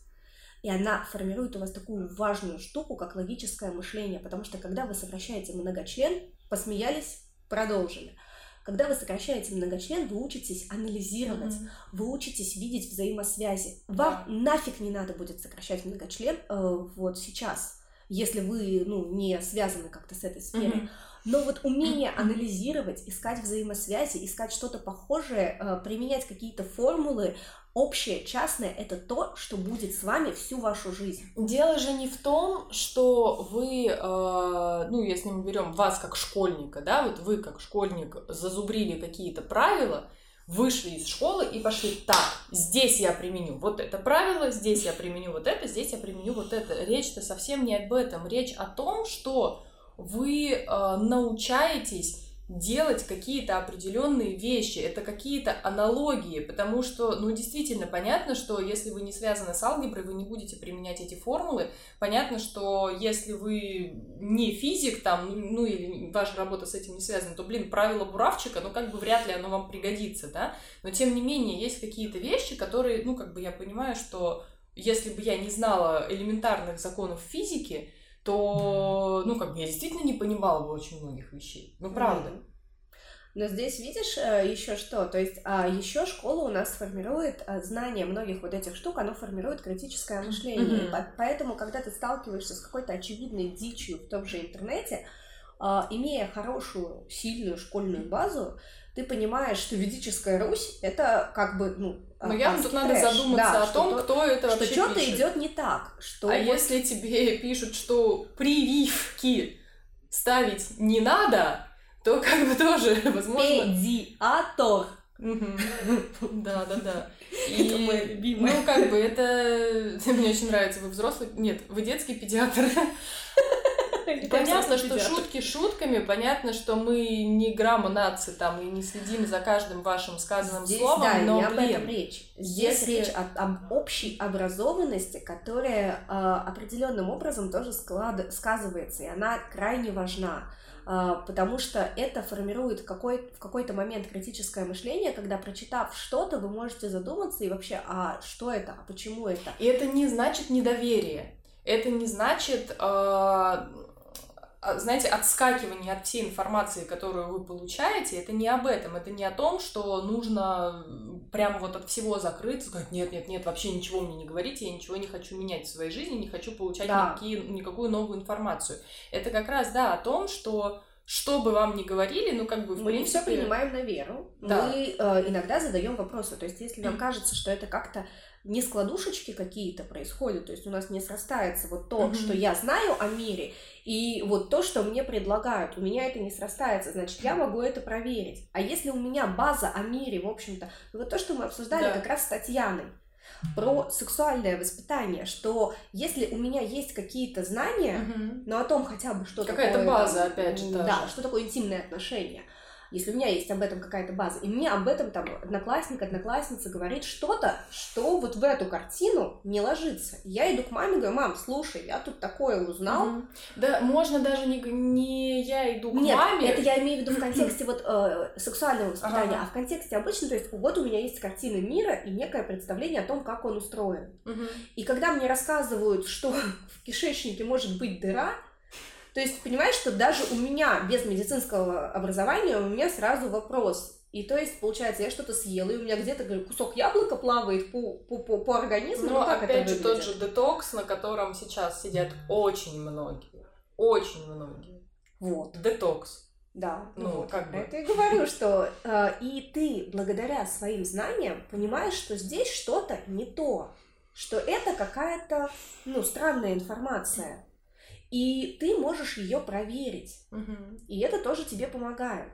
И она формирует у вас такую важную штуку, как логическое мышление, потому что когда вы сокращаете многочлен, посмеялись, продолжили. Когда вы сокращаете многочлен, вы учитесь анализировать, mm-hmm. вы учитесь видеть взаимосвязи. Вам да. нафиг не надо будет сокращать многочлен э, вот сейчас, если вы ну, не связаны как-то с этой сферой. Mm-hmm. Но вот умение анализировать, искать взаимосвязи, искать что-то похожее, э, применять какие-то формулы, общее, частное — это то, что будет с вами всю вашу жизнь. Дело же не в том, что вы, э, ну, если мы берем вас как школьника, да, вот вы как школьник зазубрили какие-то правила, вышли из школы и пошли так, здесь я применю вот это правило, здесь я применю вот это, здесь я применю вот это. Речь-то совсем не об этом. Речь о том, что вы э, научаетесь делать какие-то определенные вещи, это какие-то аналогии, потому что, ну, действительно, понятно, что если вы не связаны с алгеброй, вы не будете применять эти формулы. Понятно, что если вы не физик, там, ну, ну или ваша работа с этим не связана, то, блин, правило буравчика, ну, как бы вряд ли оно вам пригодится, да? Но, тем не менее, есть какие-то вещи, которые, ну, как бы я понимаю, что если бы я не знала элементарных законов физики, то, ну, как бы я действительно не понимала бы очень многих вещей. Ну, правда. Но здесь видишь э, еще что, то есть а, еще школа у нас формирует а, знание многих вот этих штук, оно формирует критическое мышление. Mm-hmm. Поэтому, когда ты сталкиваешься с какой-то очевидной дичью в том же интернете, имея хорошую, сильную школьную базу, ты понимаешь, что ведическая Русь это как бы, ну, но явно тут надо задуматься да, о том, то, кто это вообще Что что-то идет не так. Что а вот... если тебе пишут, что прививки ставить не надо, то как бы тоже, возможно... Педиатор. Да, да, да. Это мой любимый. Ну, как бы, это... Мне очень нравится. Вы взрослый... Нет, вы детский педиатр. Понятно, что шутки шутками, понятно, что мы не грамма нации там и не следим за каждым вашим сказанным Здесь, словом, да, но, не об этом речь. Здесь если... речь о, об общей образованности, которая э, определенным образом тоже склад... сказывается, и она крайне важна потому что это формирует какой, в какой-то момент критическое мышление, когда, прочитав что-то, вы можете задуматься и вообще, а что это, а почему это? И это не значит недоверие. Это не значит а, знаете, отскакивание от всей информации, которую вы получаете, это не об этом, это не о том, что нужно прямо вот от всего закрыться, сказать, нет, нет, нет, вообще ничего мне не говорите, я ничего не хочу менять в своей жизни, не хочу получать да. никакие, никакую новую информацию. Это как раз, да, о том, что что бы вам ни говорили, ну как бы в мы принципе... все принимаем на веру. Да. Мы э, иногда задаем вопросы. То есть, если нам кажется, что это как-то не складушечки какие-то происходят, то есть у нас не срастается вот то, mm-hmm. что я знаю о мире, и вот то, что мне предлагают, у меня это не срастается, значит, я могу это проверить. А если у меня база о мире, в общем-то, ну, вот то, что мы обсуждали да. как раз с Татьяной, про сексуальное воспитание, что если у меня есть какие-то знания, угу. но о том хотя бы что Какая-то такое... Какая-то база, опять же, Да, что такое интимные отношения, если у меня есть об этом какая-то база, и мне об этом там одноклассник, одноклассница говорит что-то, что вот в эту картину не ложится. Я иду к маме, говорю, мам, слушай, я тут такое узнал. Угу. Да, можно даже не, не я иду к Нет, маме. это я имею в виду в контексте вот э, сексуального воспитания, ага. а в контексте обычно, то есть вот у меня есть картина мира и некое представление о том, как он устроен. Угу. И когда мне рассказывают, что в кишечнике может быть дыра, то есть, понимаешь, что даже у меня без медицинского образования у меня сразу вопрос. И то есть, получается, я что-то съела, и у меня где-то говорю, кусок яблока плавает по, по, по, по организму. Ну, ну как опять это же, тот же детокс, на котором сейчас сидят очень многие. Очень многие. Вот. Детокс. Да, ну, вот. как бы. Это и говорю, что э, и ты благодаря своим знаниям понимаешь, что здесь что-то не то, что это какая-то, ну, странная информация, и ты можешь ее проверить, угу. и это тоже тебе помогает.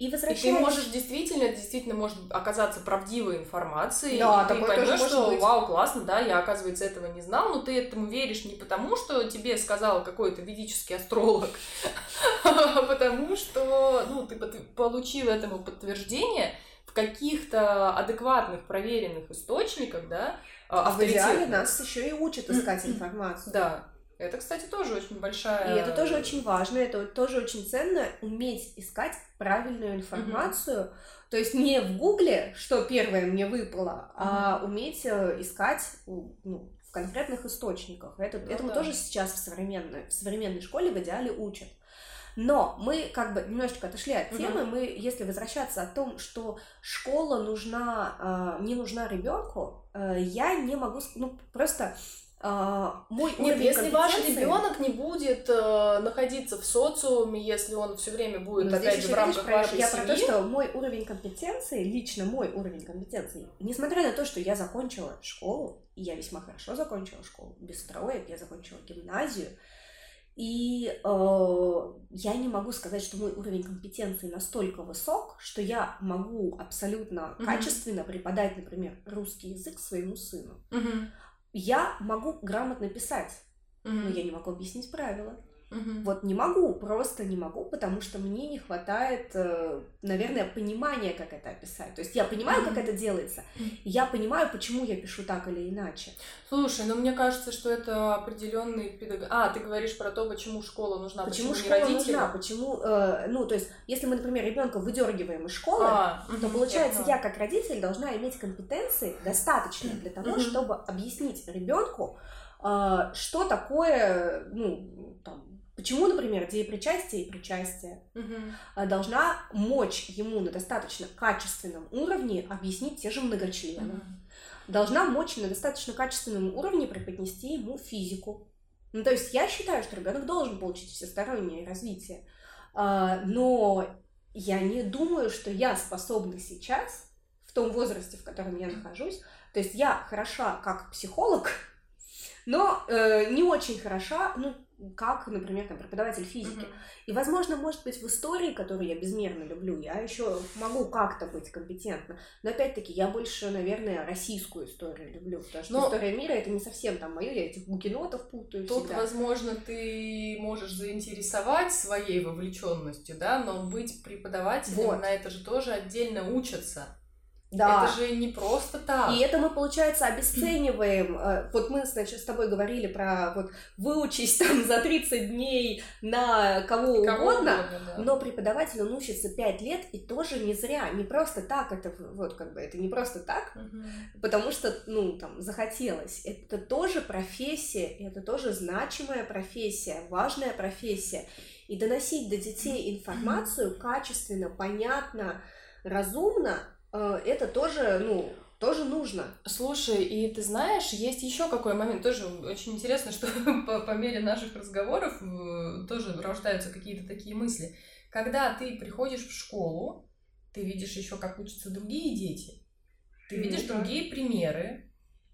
И, возвращаясь... и ты можешь действительно, действительно может оказаться правдивой информацией, да, и ты поймешь, что быть. вау, классно, да, я, оказывается, этого не знал, но ты этому веришь не потому, что тебе сказал какой-то ведический астролог, а потому что, ну, ты получил этому подтверждение в каких-то адекватных, проверенных источниках, да, а в идеале нас еще и учат искать информацию. Да, это, кстати, тоже очень большая... И это тоже очень важно, это тоже очень ценно, уметь искать правильную информацию. Угу. То есть не в Гугле, что первое мне выпало, угу. а уметь э, искать ну, в конкретных источниках. Это, ну, этому да. тоже сейчас в современной, в современной школе в идеале учат. Но мы как бы немножечко отошли от темы. Угу. Мы, если возвращаться о том, что школа нужна, э, не нужна ребенку, э, я не могу, ну просто а, мой Нет, если ваш ребенок не будет э, находиться в социуме, если он все время будет, Но опять же, в рамках про, вашей я семьи... про то, что мой уровень компетенции, лично мой уровень компетенции, несмотря на то, что я закончила школу, и я весьма хорошо закончила школу, без троек, я закончила гимназию, и э, я не могу сказать, что мой уровень компетенции настолько высок, что я могу абсолютно mm-hmm. качественно преподать, например, русский язык своему сыну. Mm-hmm. Я могу грамотно писать, mm-hmm. но я не могу объяснить правила. Угу. Вот не могу, просто не могу, потому что мне не хватает, э, наверное, понимания, как это описать. То есть я понимаю, угу. как это делается, и я понимаю, почему я пишу так или иначе. Слушай, ну мне кажется, что это определенный педагог. А, ты говоришь про то, почему школа нужна, почему, почему школа родители? нужна, почему, э, ну то есть, если мы, например, ребенка выдергиваем из школы, а, то угу, получается, я, я как родитель должна иметь компетенции достаточные для того, угу. чтобы объяснить ребенку, э, что такое, ну там Почему, например, деепричастие и причастие угу. должна мочь ему на достаточно качественном уровне объяснить те же многочлены. Угу. Должна мочь на достаточно качественном уровне преподнести ему физику. Ну, то есть я считаю, что ребенок должен получить всестороннее развитие. А, но я не думаю, что я способна сейчас, в том возрасте, в котором я нахожусь, то есть я хороша как психолог, но э, не очень хороша, ну, как, например, там, преподаватель физики. Mm-hmm. И, возможно, может быть, в истории, которую я безмерно люблю, я еще могу как-то быть компетентна. Но опять-таки, я больше, наверное, российскую историю люблю, потому что Но... история мира это не совсем там мое, я этих гукенотов путаю. Тут, всегда. возможно, ты можешь заинтересовать своей вовлеченностью, да, но быть преподавателем вот. на это же тоже отдельно учатся. Да. Это же не просто так. И это мы, получается, обесцениваем. Э, вот мы, значит, с тобой говорили про вот выучись там за 30 дней на кого, кого угодно, угодно да. но преподаватель, он учится 5 лет, и тоже не зря, не просто так это, вот как бы, это не просто так, угу. потому что, ну, там, захотелось. Это тоже профессия, это тоже значимая профессия, важная профессия. И доносить до детей информацию качественно, понятно, разумно, это тоже, ну, тоже нужно. Слушай, и ты знаешь, есть еще какой момент, тоже очень интересно, что по, по мере наших разговоров э, тоже рождаются какие-то такие мысли. Когда ты приходишь в школу, ты видишь еще, как учатся другие дети, ты видишь ну, другие примеры,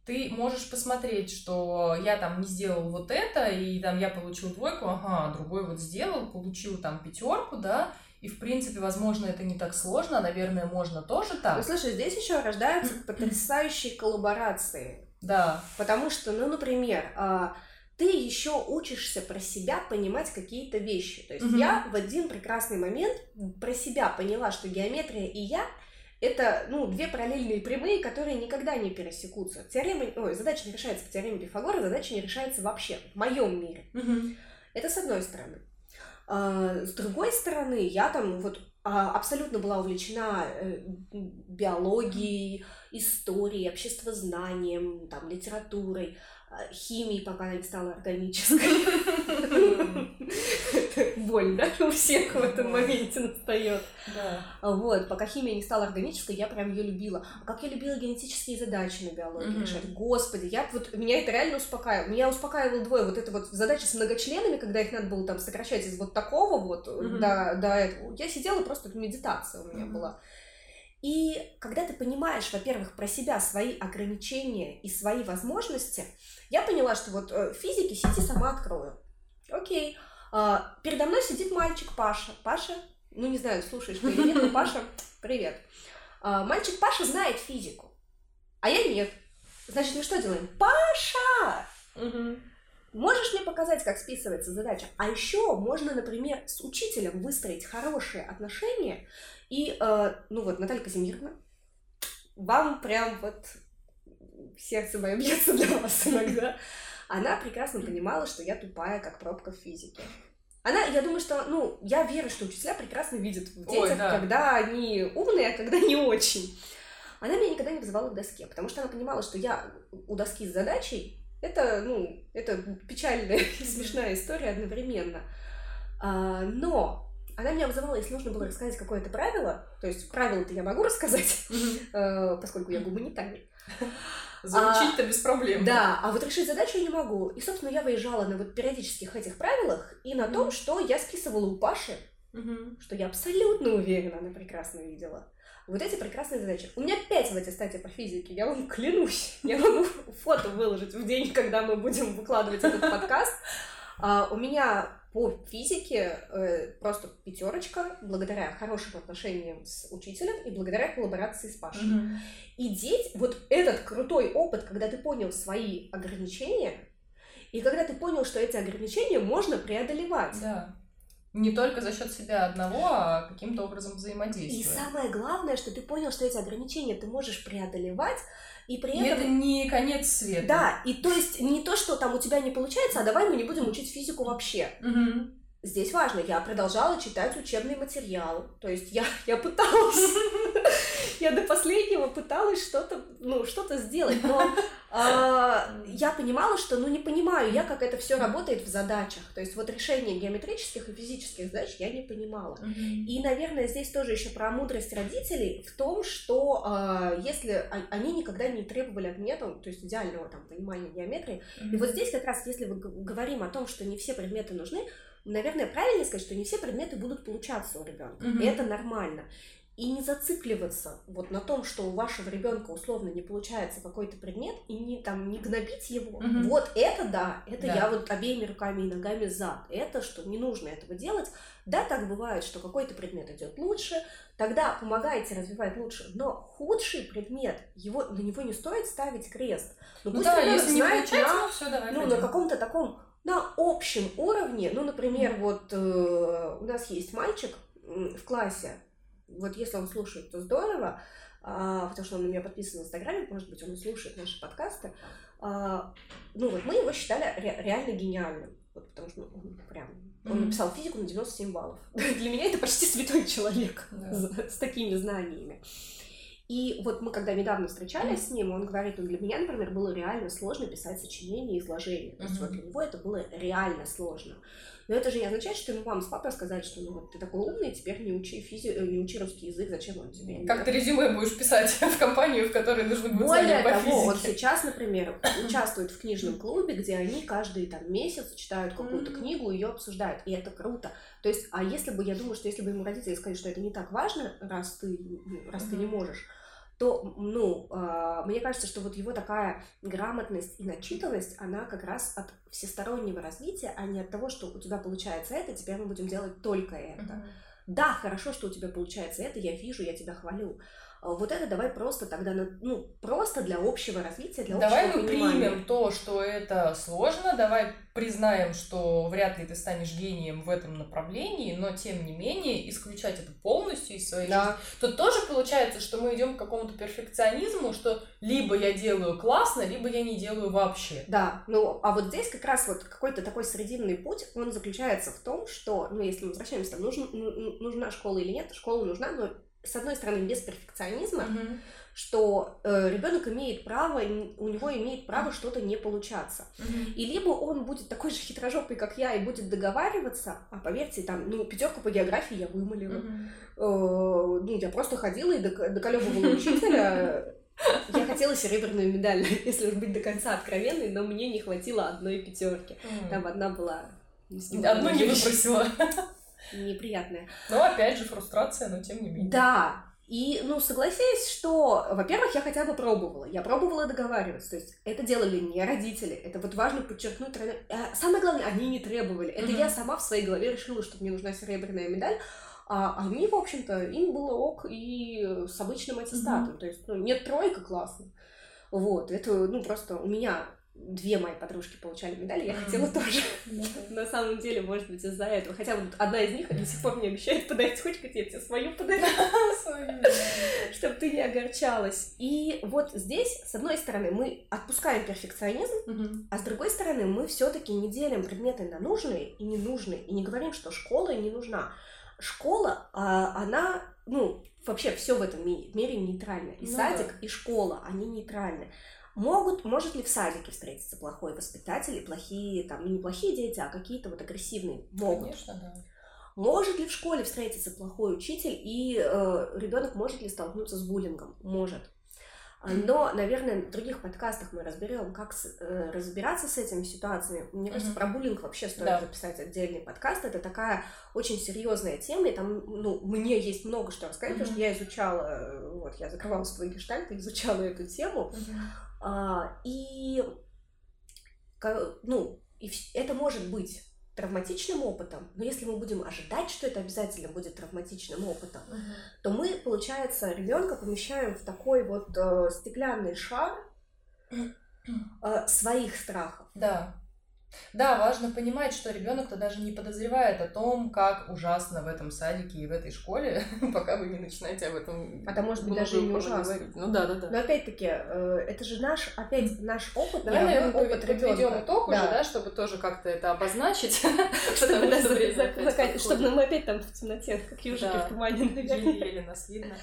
ты можешь посмотреть, что я там не сделал вот это, и там я получил двойку, ага, другой вот сделал, получил там пятерку, да, и, в принципе, возможно, это не так сложно, а, наверное, можно тоже так. Ну, слушай, здесь еще рождаются потрясающие коллаборации. Да. Потому что, ну, например, а, ты еще учишься про себя понимать какие-то вещи. То есть угу. я в один прекрасный момент про себя поняла, что геометрия и я это, ну, две параллельные прямые, которые никогда не пересекутся. Теорема, ой, задача не решается по теореме Пифагора, задача не решается вообще в моем мире. Угу. Это с одной стороны. А, с другой стороны, я там вот а, абсолютно была увлечена э, биологией, историей, обществознанием, там, литературой. Химии, пока она не стала органической. Боль, да, у всех в этом моменте настает. Да. Вот, пока химия не стала органической, я прям ее любила. А как я любила генетические задачи на биологии решать. Господи, я вот меня это реально успокаивало. Меня успокаивало двое. Вот это вот задача с многочленами, когда их надо было там сокращать из вот такого вот до, до этого. Я сидела просто, медитация у меня была. И когда ты понимаешь, во-первых, про себя свои ограничения и свои возможности, я поняла, что вот э, физики сети сама открою. Окей. А, передо мной сидит мальчик Паша. Паша, ну не знаю, слушаешь ты или нет, но Паша, привет. А, мальчик Паша знает физику, а я нет. Значит, мы что делаем? Паша! Угу. Можешь мне показать, как списывается задача? А еще можно, например, с учителем выстроить хорошие отношения. И, э, ну вот, Наталья Казимировна, вам прям вот сердце мое бьется для вас иногда. Она прекрасно понимала, что я тупая, как пробка в физике. Она, я думаю, что, ну, я верю, что учителя прекрасно видят в детях, Ой, да. когда они умные, а когда не очень. Она меня никогда не вызывала к доске, потому что она понимала, что я у доски с задачей, это, ну, это печальная и смешная история одновременно. А, но она меня вызывала, если нужно было рассказать какое-то правило, то есть правила-то я могу рассказать, э, поскольку я гуманитарий. Звучит-то без проблем. Да, а вот решить задачу я не могу. И, собственно, я выезжала на вот периодических этих правилах и на том, что я списывала у Паши, что я абсолютно уверена, она прекрасно видела. Вот эти прекрасные задачи. У меня пять в аттестате по физике, я вам клянусь. Я могу фото выложить в день, когда мы будем выкладывать этот подкаст. А, у меня по физике э, просто пятерочка благодаря хорошим отношениям с учителем и благодаря коллаборации с Пашей. Мгм. И деть, вот этот крутой опыт, когда ты понял свои ограничения, и когда ты понял, что эти ограничения можно преодолевать. Да. Не только за счет себя одного, а каким-то образом И взаимодействия. самое главное, что ты понял, что эти ограничения ты можешь преодолевать, и при И этом... это не конец света. Да, и то есть не то, что там у тебя не получается, а давай мы не будем учить физику вообще. Мгм. Здесь важно, я продолжала читать учебный материал. То есть я, я пыталась, я до последнего пыталась что-то, ну, что-то сделать, но а, я понимала, что, ну, не понимаю я, как это все работает в задачах. То есть вот решение геометрических и физических задач я не понимала. Мгм. И, наверное, здесь тоже еще про мудрость родителей в том, что а, если они никогда не требовали от меня, там, то есть идеального там понимания геометрии, и вот здесь как раз, если мы говорим о том, что не все предметы нужны, наверное, правильно сказать, что не все предметы будут получаться у ребенка. Мгм. И это нормально. И не зацикливаться вот на том, что у вашего ребенка условно не получается какой-то предмет, и не там не гнобить его. Мгм. Вот это да, это Да. я вот обеими руками и ногами за. Это что не нужно этого делать. Да, так бывает, что какой-то предмет идет лучше, тогда помогайте развивать лучше. Но худший предмет, его, на него не стоит ставить крест. Ну, Ну пусть да, если не знает получается, на ну все, давай ну, на каком-то таком, на общем уровне, ну, например, вот э, у нас есть мальчик в классе, вот если он слушает, то здорово, а, потому что он на меня подписан в Инстаграме, может быть, он слушает наши подкасты. А, ну, вот мы его считали ре- реально гениальным, вот, потому что ну, он прям, он написал физику на 97 баллов. Для меня это почти святой человек с, с такими знаниями. И вот мы когда недавно встречались с ним, он говорит, ну для меня, например, было реально сложно писать сочинение и изложение. То есть вот для него это было реально сложно. Но это же не означает, что ему мама с папой сказали, что ну вот ты такой умный, теперь не учи физи... э, не учи русский язык, зачем он тебе? Как ты резюме будешь писать в компанию, в которой нужны будут Более по того, физике? сейчас, например, участвует в книжном клубе, где они каждый там месяц читают какую-то книгу и ее обсуждают, и это круто. То есть, а если бы, я думаю, что если бы ему родители сказали, что это не так важно, раз ты, ну, раз ты не можешь, то, ну, а, мне кажется, что вот его такая грамотность и начитанность, она как раз от всестороннего развития, а не от того, что у тебя получается это, теперь мы будем делать только это. Мгм. Да, хорошо, что у тебя получается это, я вижу, я тебя хвалю. А Вот это давай просто тогда, ну, просто для общего развития, для Давай общего мы понимания. примем то, что это сложно, давай признаем, что вряд ли ты станешь гением в этом направлении, но тем не менее исключать это полностью из своей Да. жизни. Тут тоже получается, что мы идем к какому-то перфекционизму, что либо я делаю классно, либо я не делаю вообще. Да, ну, а вот здесь как раз вот какой-то такой срединный путь, он заключается в том, что, ну, если мы возвращаемся, там, нужен, ну, ну, нужна школа или нет, школа нужна, но, с одной стороны, без перфекционизма, Мгм. что э, ребенок имеет право, у него имеет право что-то не получаться. Mm-hmm. И либо он будет такой же хитрожопый, как я, и будет договариваться, а поверьте, там, ну, пятерку по географии я вымолила. Mm-hmm. Э, ну, я просто ходила и доколебывала учителя. Я хотела серебряную медаль, если уж быть до конца откровенной, но мне не хватило одной пятерки. Там одна была... Одну не выпросила. Неприятная. Ну, опять же, фрустрация, но тем не менее. Да, и, ну, согласись, что, во-первых, я хотя бы пробовала. Я пробовала договариваться. То есть это делали не родители. Это вот важно подчеркнуть. А самое главное, они не требовали. Это mm-hmm. я сама в своей голове решила, что мне нужна серебряная медаль. А они, в общем-то, им было ок и с обычным аттестатом. Mm-hmm. То есть, ну, нет тройка, классно. Вот, это, ну, просто у меня две мои подружки получали медали, я хотела тоже. На самом деле, может быть, из-за этого. Хотя вот одна из них до сих пор мне обещает подарить, хоть я тебе свою подарю, чтобы ты не огорчалась. И вот здесь, с одной стороны, мы отпускаем перфекционизм, а с другой стороны, мы все-таки не делим предметы на нужные и ненужные, и не говорим, что школа не нужна. Школа, а, она, ну, вообще все в этом мире нейтрально. И ну садик, и школа, они нейтральны. Могут, может ли в садике встретиться плохой воспитатель и плохие, там, не плохие дети, а какие-то вот агрессивные? Могут. Конечно, да. Может ли в школе встретиться плохой учитель и э, ребенок может ли столкнуться с буллингом? Может. Но, наверное, в других подкастах мы разберем, как с, э, разбираться с этими ситуациями. Мне кажется, mm-hmm. про буллинг вообще стоит да. записать отдельный подкаст. Это такая очень серьезная тема, и там, ну, мне есть много что рассказать, mm-hmm. потому что я изучала, э, вот, я закрывала свои гештальты, изучала эту тему. Mm-hmm. А, и, ну, и это может быть травматичным опытом, но если мы будем ожидать, что это обязательно будет травматичным опытом, uh то мы, получается, ребенка помещаем в такой вот э, стеклянный шар э, своих страхов. Да. Да, важно понимать, что ребенок-то даже не подозревает о том, как ужасно в этом садике и в этой школе, пока вы не начинаете об этом. А там может быть даже и не ужасно. Ну да, да, да. Но опять-таки, э, это же наш, опять наш опыт, Давай, наверное, опыт подведем итог уже, да, чтобы тоже как-то это обозначить. Чтобы мы опять там в темноте, как южики в тумане, наверное. Еле нас видно.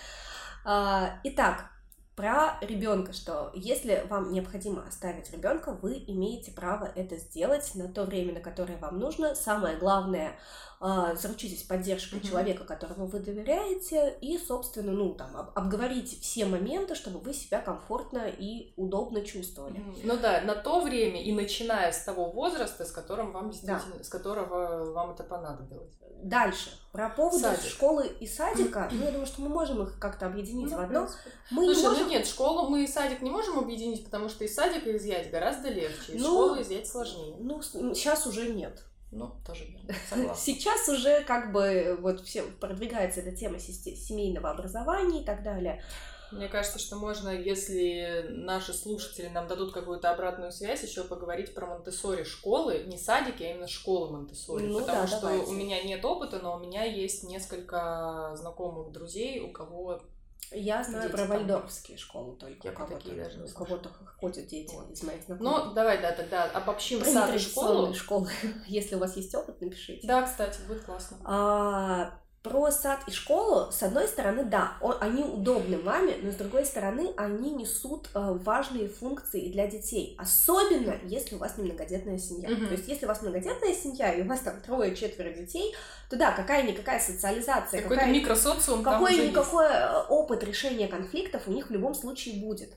А, итак, про ребенка, что если вам необходимо оставить ребенка, вы имеете право это сделать на то время, на которое вам нужно. Самое главное, заручитесь поддержкой mm-hmm. человека, которому вы доверяете, и, собственно, ну, там, обговорите все моменты, чтобы вы себя комфортно и удобно чувствовали. Mm-hmm. Ну да, на то время и начиная с того возраста, с которым вам действительно, да. с которого вам это понадобилось. Дальше. Про поводу Садик. школы и садика, ну, я думаю, что мы можем их как-то объединить ну, в одно. Мы Слушай, не можем... ну нет, школу мы и садик не можем объединить, потому что из садика изъять гораздо легче, из ну, школы изъять сложнее. Ну, сейчас уже нет. Ну, тоже верно, согласна. Сейчас уже как бы вот все продвигается эта тема семейного образования и так далее. Мне кажется, что можно, если наши слушатели нам дадут какую-то обратную связь, еще поговорить про Монтессори школы, не садики, а именно школы Монтессори. Ну, потому да, что давайте. у меня нет опыта, но у меня есть несколько знакомых друзей, у кого я знаю про вальдорфские школы только. Я у такие даже У кого-то ходят дети вот. из моих знакомых. Ну, давай, да, тогда обобщим про сад и школу. школы. Если у вас есть опыт, напишите. Да, кстати, будет классно. А, про сад и школу, с одной стороны, да, он, они удобны маме, но с другой стороны, они несут э, важные функции для детей. Особенно, если у вас не многодетная семья. Mm-hmm. То есть, если у вас многодетная семья, и у вас там трое-четверо детей, то да, какая-никакая социализация, какой-то какая, микросоциум какой-никакой э, опыт решения конфликтов у них в любом случае будет.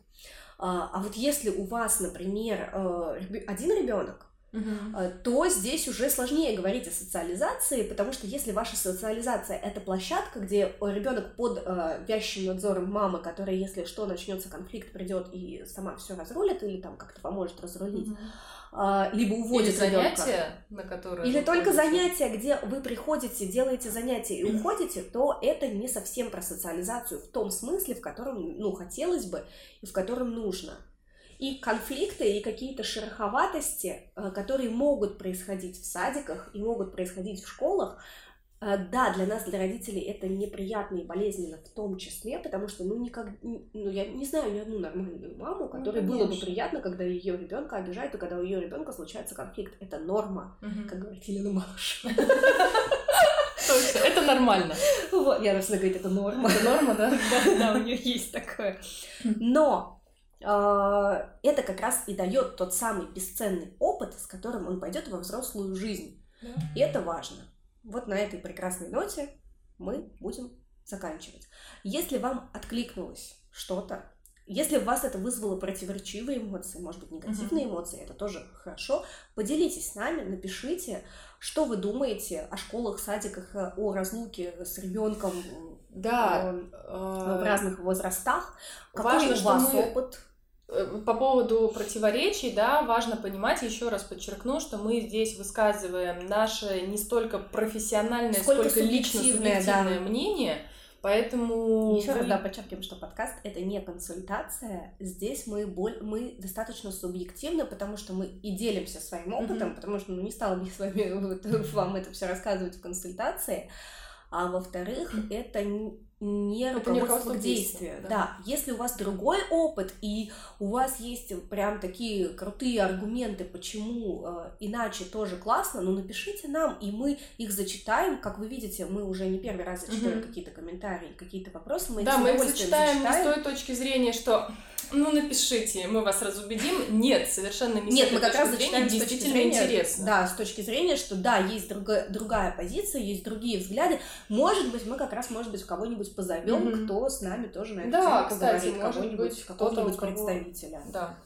А, а вот если у вас, например, э, один ребенок, Uh-huh. то здесь уже сложнее говорить о социализации, потому что если ваша социализация это площадка, где ребенок под э, вящим надзором мамы, которая, если что, начнется конфликт, придет и сама все разрулит или там как-то поможет разрулить, uh-huh. э, либо уводит или ребенка. занятия, на которые или только ходите. занятия, где вы приходите, делаете занятия и уходите, то это не совсем про социализацию в том смысле, в котором, ну, хотелось бы и в котором нужно и конфликты, и какие-то шероховатости, э, которые могут происходить в садиках и могут происходить в школах, э, да, для нас, для родителей, это неприятно и болезненно в том числе, потому что, ну, никак, ну, я не знаю ни одну нормальную маму, ну, которой ну, было бы приятно, когда ее ребенка обижают, и когда у ее ребенка случается конфликт. Это норма, угу. как говорит Елена Малыш. Это нормально. Вот, я всегда говорит, это норма. Это норма, да? Да, у нее есть такое. Но это как раз и дает тот самый бесценный опыт, с которым он пойдет во взрослую жизнь. И это важно. Вот на этой прекрасной ноте мы будем заканчивать. Если вам откликнулось что-то, если у вас это вызвало противоречивые эмоции, может быть, негативные uh-huh. эмоции, это тоже хорошо. Поделитесь с нами, напишите, что вы думаете о школах, садиках, о разлуке с ребенком да, э, в разных возрастах. Какой Важно, у вас мы... опыт? Э, по поводу противоречий, да, важно понимать, еще раз подчеркну, что мы здесь высказываем наше не столько профессиональное, сколько, сколько лично субъективное да. мнение, Поэтому... Еще вы... раз, да, подчеркиваем, что подкаст — это не консультация. Здесь мы, боль... мы достаточно субъективны, потому что мы и делимся своим опытом, mm-hmm. потому что ну, не стала бы с вами вам это все рассказывать в консультации. А во-вторых, mm-hmm. это не руководство к действию. Да. да, если у вас другой опыт и у вас есть прям такие крутые аргументы, почему э, иначе тоже классно, ну напишите нам, и мы их зачитаем. Как вы видите, мы уже не первый раз зачитали угу. какие-то комментарии, какие-то вопросы. Мы да, мы их зачитаем, зачитаем не с той точки зрения, что ну напишите, мы вас разубедим. Нет, совершенно не Нет, мы как раз зачитаем действительно зрения, интересно. Да, с точки зрения, что да, есть другая, другая позиция, есть другие взгляды. Может быть, мы как раз, может быть, кого-нибудь позовем, mm-hmm. кто с нами тоже на эту да, тему кстати, поговорит, кого-нибудь, какого-нибудь представителя. Да.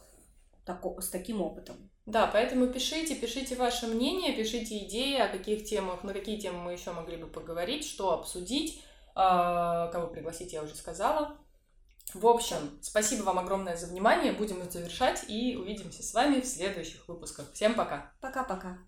Тако, с таким опытом. Да, поэтому пишите, пишите ваше мнение, пишите идеи, о каких темах, на какие темы мы еще могли бы поговорить, что обсудить, а, кого пригласить, я уже сказала. В общем, спасибо вам огромное за внимание. Будем завершать и увидимся с вами в следующих выпусках. Всем пока. Пока-пока.